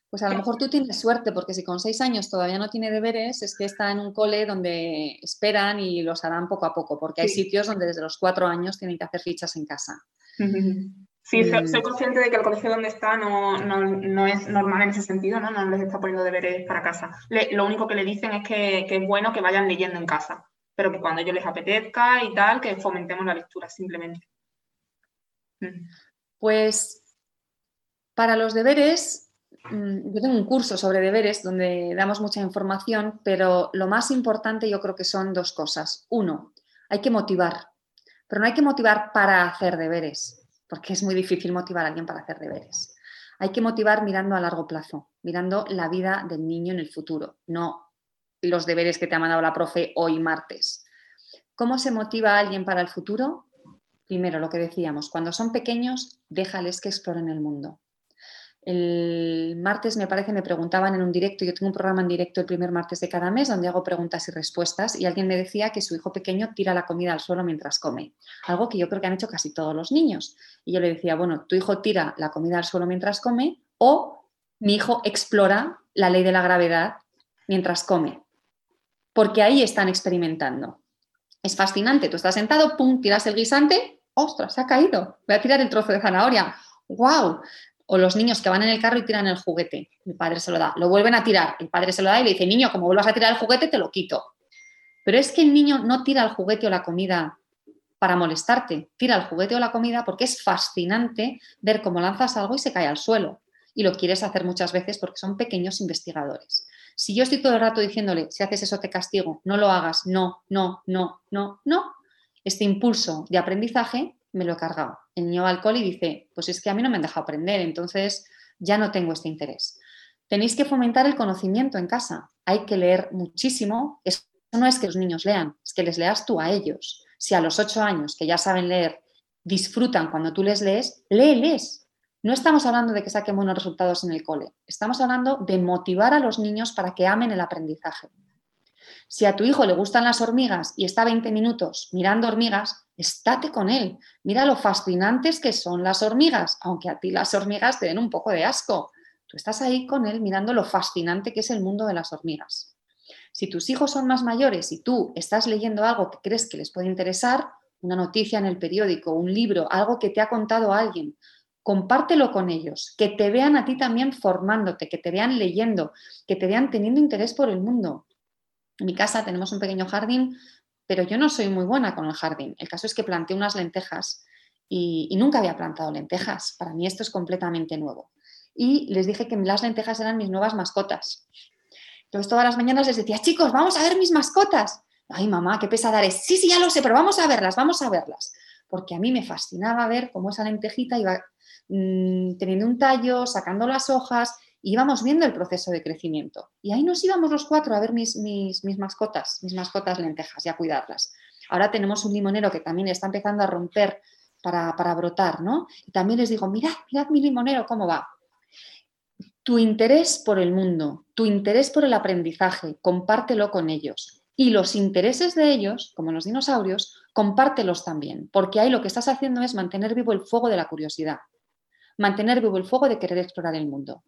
Pues a lo mejor tú tienes suerte, porque si con seis años todavía no tiene deberes, es que está en un cole donde esperan y los harán poco a poco, porque hay sitios donde desde los cuatro años tienen que hacer fichas en casa. Sí, soy, consciente de que el colegio donde está no, es normal en ese sentido, ¿no? No les está poniendo deberes para casa. lo único que le dicen es que, que, es bueno que vayan leyendo en casa pero que cuando ellos les apetezca y tal, que fomentemos la lectura simplemente. Mm. Pues para los deberes, mm, yo tengo un curso sobre deberes donde damos mucha información, pero lo más importante yo creo que son dos cosas. Uno, hay que motivar, pero no hay que motivar para hacer deberes, porque es muy difícil motivar a alguien para hacer deberes. Hay que motivar mirando a largo plazo, mirando la vida del niño en el futuro, no los deberes que te ha mandado la profe hoy martes. ¿Cómo se motiva a alguien para el futuro? Primero, lo que decíamos, cuando son pequeños, déjales que exploren el mundo. El martes, me parece, me preguntaban en un directo, yo tengo un programa en directo el primer martes de cada mes donde hago preguntas y respuestas y alguien me decía que su hijo pequeño tira la comida al suelo mientras come, algo que yo creo que han hecho casi todos los niños. Y yo le decía, bueno, tu hijo tira la comida al suelo mientras come o mi hijo explora la ley de la gravedad mientras come, porque ahí están experimentando. Es fascinante, tú estás sentado, pum, tiras el guisante, ostras, se ha caído, voy a tirar el trozo de zanahoria, wow, o los niños que van en el carro y tiran el juguete, el padre se lo da, lo vuelven a tirar, el padre se lo da y le dice, niño, como vuelvas a tirar el juguete, te lo quito. Pero es que el niño no tira el juguete o la comida para molestarte, tira el juguete o la comida porque es fascinante ver cómo lanzas algo y se cae al suelo. Y lo quieres hacer muchas veces porque son pequeños investigadores. Si yo estoy todo el rato diciéndole, si haces eso te castigo, no lo hagas, no, no, no, no, no, este impulso de aprendizaje me lo he cargado. El niño va al cole y dice, pues es que a mí no me han dejado aprender, entonces ya no tengo este interés. Tenéis que fomentar el conocimiento en casa. Hay que leer muchísimo. Eso no es que los niños lean, es que les leas tú a ellos. Si a los ocho años, que ya saben leer, disfrutan cuando tú les lees, léeles. No estamos hablando de que saquen buenos resultados en el cole, estamos hablando de motivar a los niños para que amen el aprendizaje. Si a tu hijo le gustan las hormigas y está 20 minutos mirando hormigas, estate con él. Mira lo fascinantes que son las hormigas, aunque a ti las hormigas te den un poco de asco. Tú estás ahí con él mirando lo fascinante que es el mundo de las hormigas. Si tus hijos son más mayores y tú estás leyendo algo que crees que les puede interesar, una noticia en el periódico, un libro, algo que te ha contado alguien, compártelo con ellos, que te vean a ti también formándote, que te vean leyendo, que te vean teniendo interés por el mundo. En mi casa tenemos un pequeño jardín, pero yo no soy muy buena con el jardín. El caso es que planté unas lentejas y, nunca había plantado lentejas. Para mí esto es completamente nuevo. Y les dije que las lentejas eran mis nuevas mascotas. Entonces todas las mañanas les decía, chicos, vamos a ver mis mascotas. Ay, mamá, qué pesada eres. Sí, sí, ya lo sé, pero vamos a verlas, vamos a verlas. Porque a mí me fascinaba ver cómo esa lentejita iba mm, teniendo un tallo, sacando las hojas íbamos viendo el proceso de crecimiento. Y ahí nos íbamos los cuatro a ver mis, mis, mascotas, mis mascotas lentejas y a cuidarlas. Ahora tenemos un limonero que también está empezando a romper para, para brotar, ¿no? Y también les digo, mirad, mirad mi limonero, cómo va. Tu interés por el mundo, tu interés por el aprendizaje, compártelo con ellos. Y los intereses de ellos, como los dinosaurios, compártelos también, porque ahí lo que estás haciendo es mantener vivo el fuego de la curiosidad, mantener vivo el fuego de querer explorar el mundo.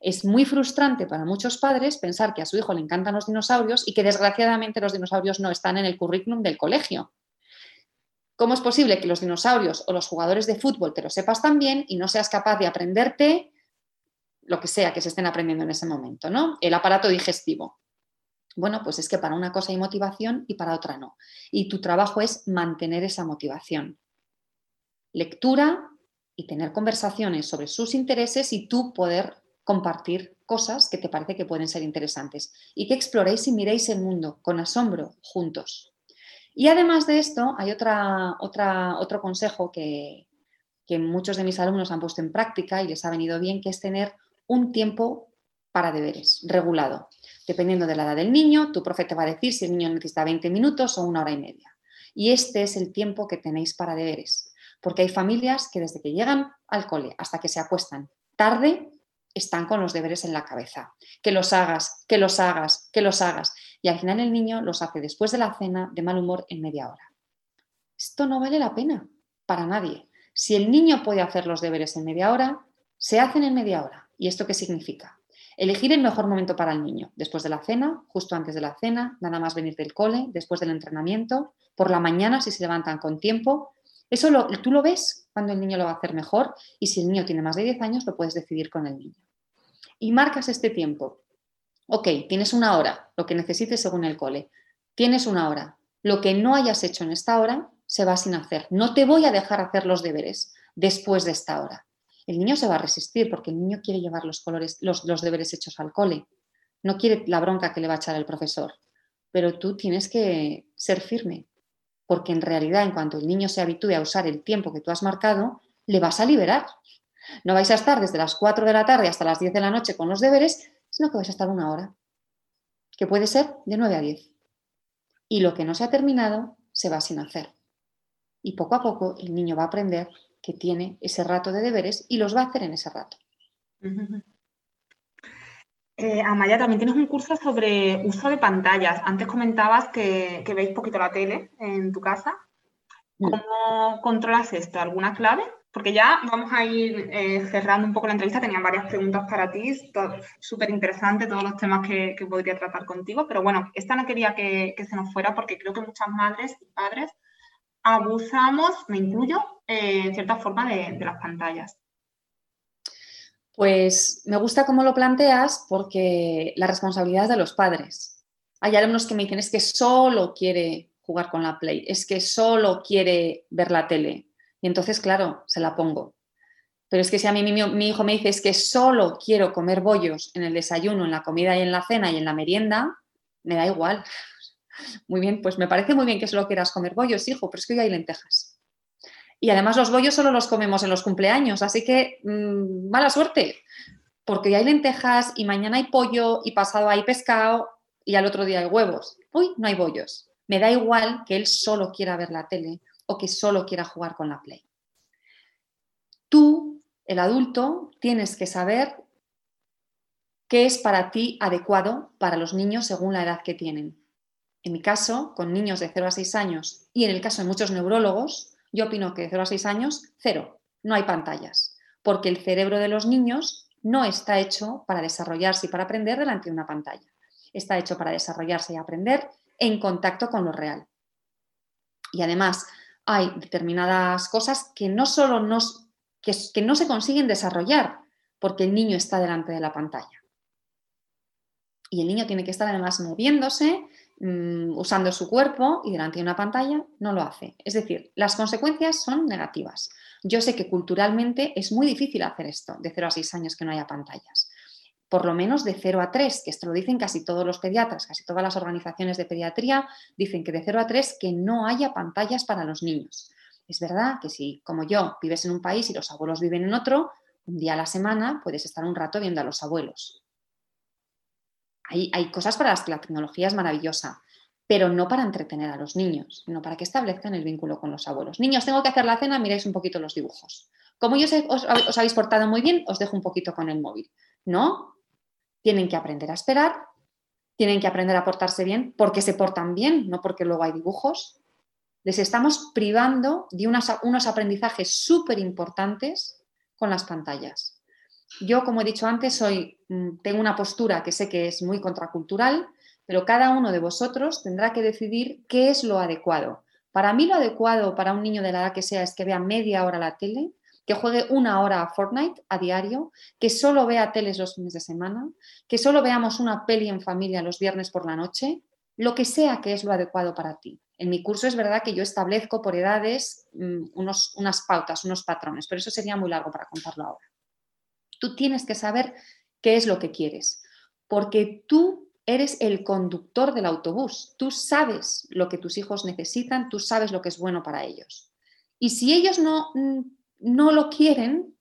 Es muy frustrante para muchos padres pensar que a su hijo le encantan los dinosaurios y que desgraciadamente los dinosaurios no están en el currículum del colegio. ¿Cómo es posible que los dinosaurios o los jugadores de fútbol te lo sepas también y no seas capaz de aprenderte lo que sea que se estén aprendiendo en ese momento, ¿no? El aparato digestivo. Bueno, pues es que para una cosa hay motivación y para otra no. Y tu trabajo es mantener esa motivación. Lectura y tener conversaciones sobre sus intereses y tú poder compartir cosas que te parece que pueden ser interesantes y que exploréis y miréis el mundo con asombro juntos. Y además de esto, hay otra, otra, otro consejo que, que muchos de mis alumnos han puesto en práctica y les ha venido bien, que es tener un tiempo para deberes regulado. Dependiendo de la edad del niño, tu profe te va a decir si el niño necesita 20 minutos o una hora y media. Y este es el tiempo que tenéis para deberes. Porque hay familias que desde que llegan al cole hasta que se acuestan tarde están con los deberes en la cabeza. Que los hagas, que los hagas, que los hagas. Y al final el niño los hace después de la cena de mal humor en media hora. Esto no vale la pena para nadie. Si el niño puede hacer los deberes en media hora, se hacen en media hora. ¿Y esto qué significa? Elegir el mejor momento para el niño, después de la cena, justo antes de la cena, nada más venir del cole, después del entrenamiento, por la mañana si se levantan con tiempo. Eso tú lo ves cuando el niño lo va a hacer mejor y si el niño tiene más de 10 años lo puedes decidir con el niño y marcas este tiempo. Ok, tienes una hora, lo que necesites según el cole. Tienes una hora. Lo que no hayas hecho en esta hora se va sin hacer. No te voy a dejar hacer los deberes después de esta hora. El niño se va a resistir porque el niño quiere llevar los, colores, los deberes hechos al cole. No quiere la bronca que le va a echar el profesor. Pero tú tienes que ser firme, porque en realidad en cuanto el niño se habitúe a usar el tiempo que tú has marcado, le vas a liberar. No vais a estar desde las 4 de la tarde hasta las 10 de la noche con los deberes, sino que vais a estar una hora, que puede ser de 9 a 10. Y lo que no se ha terminado se va sin hacer. Y poco a poco el niño va a aprender que tiene ese rato de deberes y los va a hacer en ese rato. Eh, Amaya, también tienes un curso sobre uso de pantallas. Antes comentabas que, veis poquito la tele en tu casa. Mm. ¿Cómo controlas esto? ¿Alguna clave? Porque ya vamos a ir eh, cerrando un poco la entrevista. Tenían varias preguntas para ti, súper interesante todos los temas que, podría tratar contigo. Pero bueno, esta no quería que, se nos fuera porque creo que muchas madres y padres abusamos, me incluyo, eh, en cierta forma de las pantallas. Pues me gusta cómo lo planteas porque la responsabilidad es de los padres. Hay alumnos que me dicen es que solo quiere jugar con la Play, es que solo quiere ver la tele. Y entonces, claro, se la pongo. Pero es que si a mí mi, hijo me dice es que solo quiero comer bollos en el desayuno, en la comida y en la cena y en la merienda, me da igual. Muy bien, pues me parece muy bien que solo quieras comer bollos, hijo, pero es que hoy hay lentejas. Y además los bollos solo los comemos en los cumpleaños, así que mm, mala suerte, porque hoy hay lentejas y mañana hay pollo y pasado hay pescado y al otro día hay huevos. Hoy no hay bollos. Me da igual que él solo quiera ver la tele o que solo quiera jugar con la Play. Tú, el adulto, tienes que saber qué es para ti adecuado para los niños según la edad que tienen. En mi caso, con niños de 0 a 6 años y en el caso de muchos neurólogos, yo opino que de 0 a 6 años, cero, no hay pantallas, porque el cerebro de los niños no está hecho para desarrollarse y para aprender delante de una pantalla. Está hecho para desarrollarse y aprender en contacto con lo real. Y además hay determinadas cosas que no solo nos, que, que no se consiguen desarrollar porque el niño está delante de la pantalla. Y el niño tiene que estar además moviéndose, Mm, usando su cuerpo y delante de una pantalla, no lo hace. Es decir, las consecuencias son negativas. Yo sé que culturalmente es muy difícil hacer esto, de 0 a 6 años que no haya pantallas. Por lo menos de 0 a 3, que esto lo dicen casi todos los pediatras, casi todas las organizaciones de pediatría, dicen que de 0 a 3 que no haya pantallas para los niños. Es verdad que si, como yo, vives en un país y los abuelos viven en otro, un día a la semana puedes estar un rato viendo a los abuelos hay, cosas para las que la tecnología es maravillosa, pero no para entretener a los niños, sino para que establezcan el vínculo con los abuelos. Niños, tengo que hacer la cena, miráis un poquito los dibujos. Como yo os, os habéis portado muy bien, os dejo un poquito con el móvil. No, tienen que aprender a esperar, tienen que aprender a portarse bien porque se portan bien, no porque luego hay dibujos. Les estamos privando de unos aprendizajes súper importantes con las pantallas. Yo, como he dicho antes, soy, mm, tengo una postura que sé que es muy contracultural, pero cada uno de vosotros tendrá que decidir qué es lo adecuado. Para mí lo adecuado para un niño de la edad que sea es que vea media hora la tele, que juegue una hora a Fortnite a diario, que solo vea teles los fines de semana, que solo veamos una peli en familia los viernes por la noche, lo que sea que es lo adecuado para ti. En mi curso es verdad que yo establezco por edades mm, unos, unas pautas, unos patrones, pero eso sería muy largo para contarlo ahora. Tú tienes que saber qué es lo que quieres, porque tú eres el conductor del autobús, tú sabes lo que tus hijos necesitan, tú sabes lo que es bueno para ellos. Y si ellos no, mm, no lo quieren,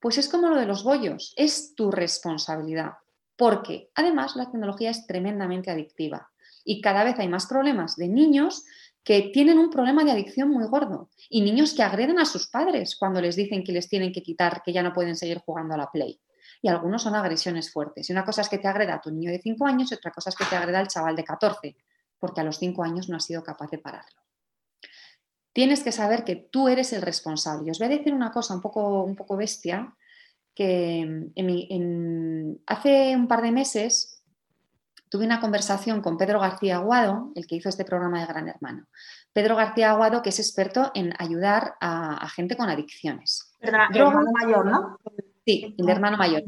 pues es como lo de los bollos, es tu responsabilidad, porque además la tecnología es tremendamente adictiva y cada vez hay más problemas de niños que tienen un problema de adicción muy gordo y niños que agreden a sus padres cuando les dicen que les tienen que quitar, que ya no pueden seguir jugando a la Play. Y algunos son agresiones fuertes. Y una cosa es que te agreda a tu niño de 5 años y otra cosa es que te agreda al chaval de 14, porque a los 5 años no has sido capaz de pararlo. Tienes que saber que tú eres el responsable. Y os voy a decir una cosa un poco, un poco bestia, que hace un par de meses tuve una conversación con Pedro García Aguado, el que hizo este programa de Gran Hermano. Pedro García Aguado, que es experto en ayudar a, gente con adicciones. el hermano mayor, ¿no? Sí, el hermano mayor.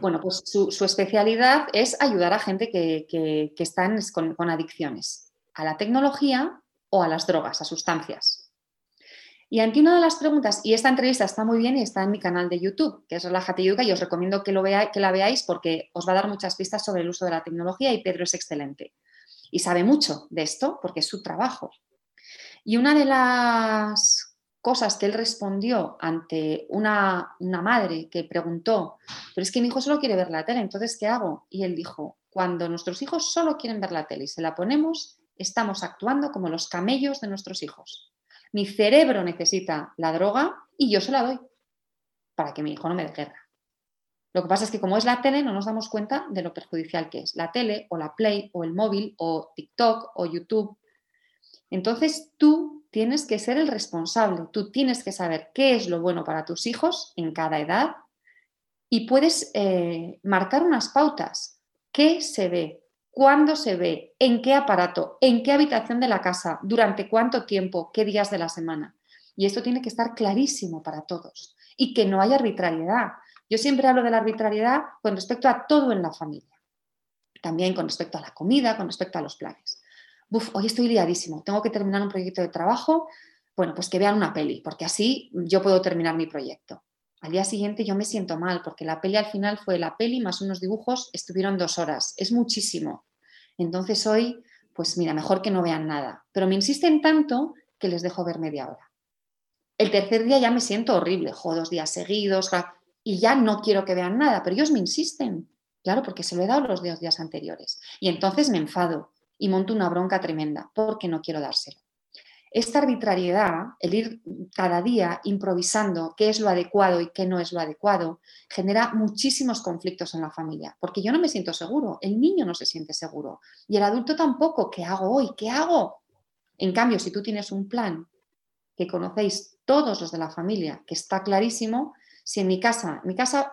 Bueno, pues su, especialidad es ayudar a gente que, están con adicciones a la tecnología o a las drogas, a sustancias. Y ante una de las preguntas, y esta entrevista está muy bien y está en mi canal de YouTube, que es Relájate y y os recomiendo que, lo que la veáis porque os va a dar muchas pistas sobre el uso de la tecnología y Pedro es excelente. Y sabe mucho de esto porque es su trabajo. Y una de las cosas que él respondió ante una, una madre que preguntó, pero es que mi hijo solo quiere ver la tele, entonces ¿qué hago? Y él dijo, cuando nuestros hijos solo quieren ver la tele y se la ponemos, estamos actuando como los camellos de nuestros hijos mi cerebro necesita la droga y yo se la doy para que mi hijo no me dé guerra. Lo que pasa es que como es la tele no nos damos cuenta de lo perjudicial que es la tele o la Play o el móvil o TikTok o YouTube. Entonces tú tienes que ser el responsable, tú tienes que saber qué es lo bueno para tus hijos en cada edad y puedes eh, marcar unas pautas. ¿Qué se ve? ¿Cuándo se ve? ¿En qué aparato? ¿En qué habitación de la casa? ¿Durante cuánto tiempo? ¿Qué días de la semana? Y esto tiene que estar clarísimo para todos y que no haya arbitrariedad. Yo siempre hablo de la arbitrariedad con respecto a todo en la familia. También con respecto a la comida, con respecto a los planes. Uf, hoy estoy liadísimo, tengo que terminar un proyecto de trabajo. Bueno, pues que vean una peli, porque así yo puedo terminar mi proyecto. Al día siguiente yo me siento mal, porque la peli al final fue la peli más unos dibujos, estuvieron dos horas. Es muchísimo. Entonces hoy, pues mira, mejor que no vean nada. Pero me insisten tanto que les dejo ver media hora. El tercer día ya me siento horrible, jo, dos días seguidos, y ya no quiero que vean nada, pero ellos me insisten, claro, porque se lo he dado los dos días anteriores. Y entonces me enfado y monto una bronca tremenda porque no quiero dárselo. Esta arbitrariedad, el ir cada día improvisando qué es lo adecuado y qué no es lo adecuado, genera muchísimos conflictos en la familia, porque yo no me siento seguro, el niño no se siente seguro y el adulto tampoco. ¿Qué hago hoy? ¿Qué hago? En cambio, si tú tienes un plan que conocéis todos los de la familia, que está clarísimo, si en mi casa, mi casa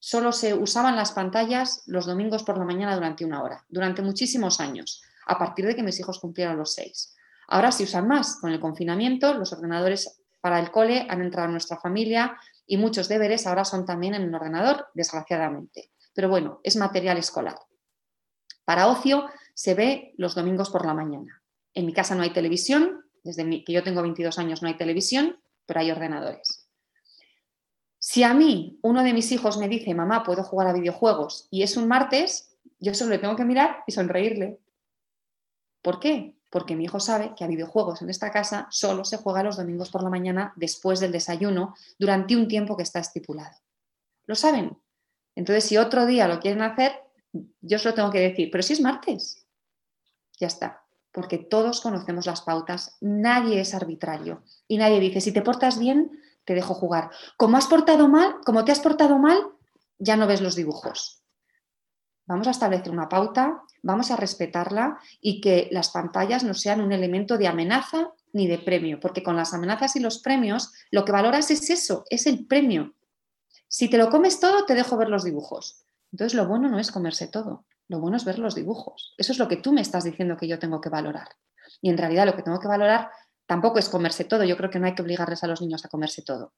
solo se usaban las pantallas los domingos por la mañana durante una hora, durante muchísimos años, a partir de que mis hijos cumplieron los seis. Ahora se usan más. Con el confinamiento, los ordenadores para el cole han entrado en nuestra familia y muchos deberes ahora son también en el ordenador, desgraciadamente. Pero bueno, es material escolar. Para ocio se ve los domingos por la mañana. En mi casa no hay televisión, desde que yo tengo 22 años no hay televisión, pero hay ordenadores. Si a mí uno de mis hijos me dice, mamá, puedo jugar a videojuegos y es un martes, yo solo le tengo que mirar y sonreírle. ¿Por qué? Porque mi hijo sabe que a videojuegos en esta casa solo se juega los domingos por la mañana después del desayuno durante un tiempo que está estipulado. ¿Lo saben? Entonces, si otro día lo quieren hacer, yo solo tengo que decir, pero si es martes, ya está porque todos conocemos las pautas, nadie es arbitrario y nadie dice, si te portas bien, te dejo jugar. Como has portado mal, como te has portado mal, ya no ves los dibujos. Vamos a establecer una pauta, vamos a respetarla y que las pantallas no sean un elemento de amenaza ni de premio, porque con las amenazas y los premios lo que valoras es eso, es el premio. Si te lo comes todo, te dejo ver los dibujos. Entonces lo bueno no es comerse todo, lo bueno es ver los dibujos. Eso es lo que tú me estás diciendo que yo tengo que valorar. Y en realidad lo que tengo que valorar tampoco es comerse todo. Yo creo que no hay que obligarles a los niños a comerse todo.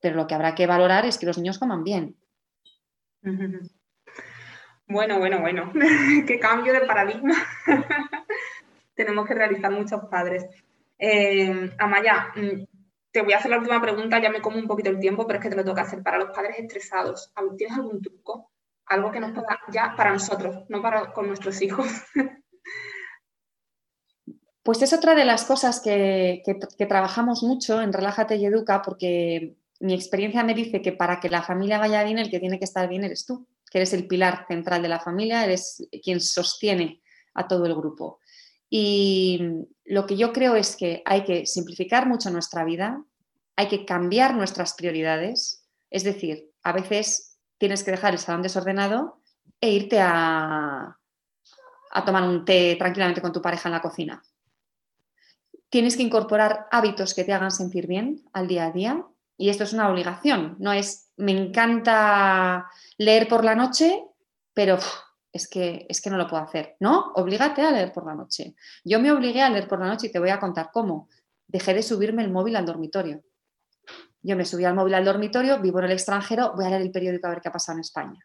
Pero lo que habrá que valorar es que los niños coman bien. Bueno, bueno, bueno. Qué cambio de paradigma tenemos que realizar muchos padres. Eh, Amaya, mm, te voy a hacer la última pregunta, ya me como un poquito el tiempo, pero es que te lo que hacer para los padres estresados. ¿Tienes algún truco algo que nos pueda ya para nosotros, no para con nuestros hijos. Pues es otra de las cosas que, trabajamos mucho en Relájate y Educa, porque mi experiencia me dice que para que la familia vaya bien, el que tiene que estar bien eres tú, eres el pilar central de la familia, eres quien sostiene a todo el grupo. Y lo que yo creo es que hay que simplificar mucho nuestra vida, hay que cambiar nuestras prioridades, es decir, a veces tienes que dejar el salón desordenado e irte a tomar un té tranquilamente con tu pareja en la cocina. Tienes que incorporar hábitos que te hagan sentir bien al día a día y esto es una obligación, no es me encanta leer por la noche, pero es que, es que no lo puedo hacer. No, oblígate a leer por la noche. Yo me obligué a leer por la noche y te voy a contar cómo. Dejé de subirme el móvil al dormitorio. Yo me subí al móvil al dormitorio, vivo en el extranjero, voy a leer el periódico a ver qué ha pasado en España.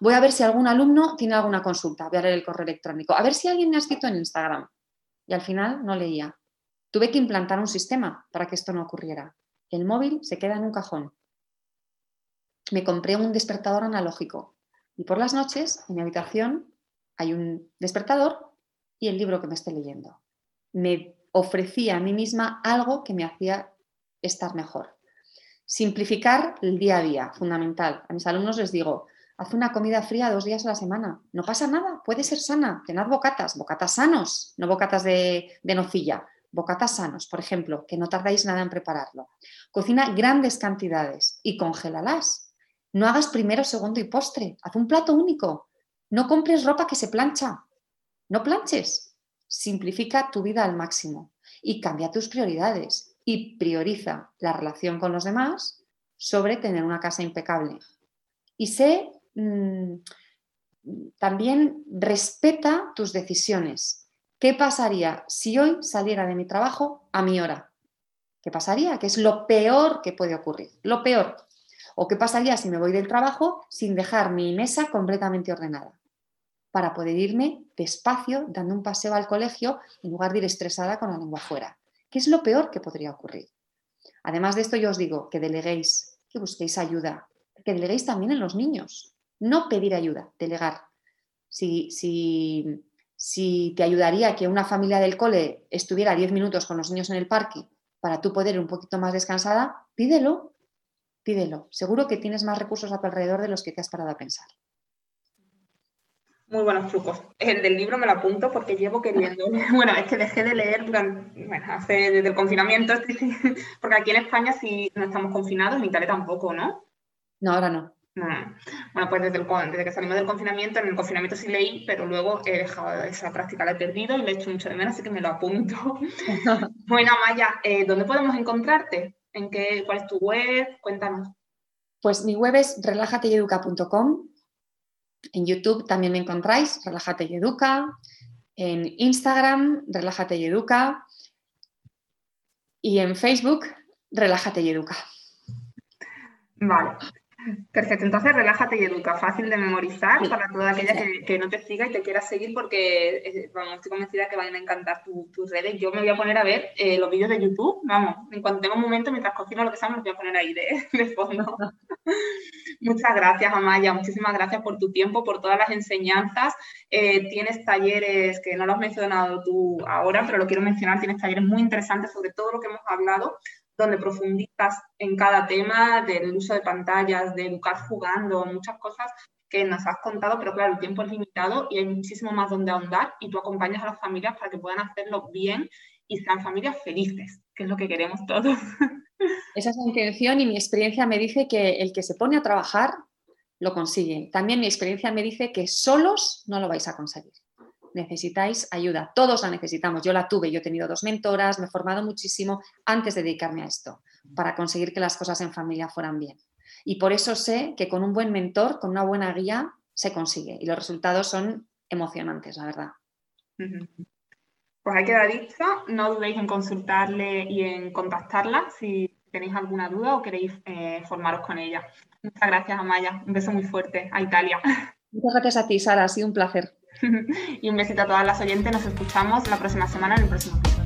Voy a ver si algún alumno tiene alguna consulta, voy a leer el correo electrónico, a ver si alguien me ha escrito en Instagram. Y al final no leía. Tuve que implantar un sistema para que esto no ocurriera. El móvil se queda en un cajón. Me compré un despertador analógico y por las noches en mi habitación hay un despertador y el libro que me esté leyendo. Me ofrecía a mí misma algo que me hacía estar mejor. Simplificar el día a día, fundamental. A mis alumnos les digo, haz una comida fría dos días a la semana. No pasa nada, puede ser sana. Tened bocatas, bocatas sanos, no bocatas de, de nocilla. Bocatas sanos, por ejemplo, que no tardáis nada en prepararlo. Cocina grandes cantidades y congélalas. No hagas primero, segundo y postre. Haz un plato único. No compres ropa que se plancha. No planches. Simplifica tu vida al máximo y cambia tus prioridades y prioriza la relación con los demás sobre tener una casa impecable. Y sé, mm, también respeta tus decisiones. ¿Qué pasaría si hoy saliera de mi trabajo a mi hora? ¿Qué pasaría? Que es lo peor que puede ocurrir. Lo peor. ¿O qué pasaría si me voy del trabajo sin dejar mi mesa completamente ordenada? Para poder irme despacio, dando un paseo al colegio, en lugar de ir estresada con la lengua fuera. ¿Qué es lo peor que podría ocurrir? Además de esto, yo os digo que deleguéis, que busquéis ayuda, que deleguéis también en los niños. No pedir ayuda, delegar. Si, si, si te ayudaría que una familia del cole estuviera 10 minutos con los niños en el parque para tú poder ir un poquito más descansada, pídelo, pídelo. Seguro que tienes más recursos a tu alrededor de los que te has parado a pensar. Muy buenos trucos. El del libro me lo apunto porque llevo queriendo. Bueno, es que dejé de leer durante, bueno, hace desde el confinamiento, porque aquí en España sí no estamos confinados, en Italia tampoco, ¿no? No, ahora no. Bueno, pues desde, desde, que salimos del confinamiento, en el confinamiento sí leí, pero luego he dejado esa práctica, la he perdido y le he hecho mucho de menos, así que me lo apunto. bueno, Maya, eh, ¿dónde podemos encontrarte? ¿En qué, ¿Cuál es tu web? Cuéntanos. Pues mi web es relajateyeduca.com. En YouTube también me encontráis, Relájate y Educa. En Instagram, Relájate y Educa. Y en Facebook, Relájate y Educa. Vale. Perfecto, entonces relájate y educa, fácil de memorizar para toda aquella que, no te siga y te quiera seguir porque eh, vamos, estoy convencida que van a encantar tus redes. Yo me voy a poner a ver eh, los vídeos de YouTube, vamos, en cuanto tenga un momento mientras cocino lo que sea, me los voy a poner ahí de, fondo. Muchas gracias, Amaya, muchísimas gracias por tu tiempo, por todas las enseñanzas. Eh, tienes talleres que no lo has mencionado tú ahora, pero lo quiero mencionar, tienes talleres muy interesantes sobre todo lo que hemos hablado donde profundizas en cada tema del uso de pantallas, de educar jugando, muchas cosas que nos has contado, pero claro, el tiempo es limitado y hay muchísimo más donde ahondar y tú acompañas a las familias para que puedan hacerlo bien y sean familias felices, que es lo que queremos todos. Esa es la intención y mi experiencia me dice que el que se pone a trabajar lo consigue. También mi experiencia me dice que solos no lo vais a conseguir necesitáis ayuda. Todos la necesitamos. Yo la tuve, yo he tenido dos mentoras, me he formado muchísimo antes de dedicarme a esto, para conseguir que las cosas en familia fueran bien. Y por eso sé que con un buen mentor, con una buena guía, se consigue. Y los resultados son emocionantes, la verdad. Pues hay queda dicho, no dudéis en consultarle y en contactarla si tenéis alguna duda o queréis eh, formaros con ella. Muchas gracias, Amaya. Un beso muy fuerte a Italia. Muchas gracias a ti, Sara. Ha sido un placer. y un besito a todas las oyentes. Nos escuchamos la próxima semana en el próximo episodio.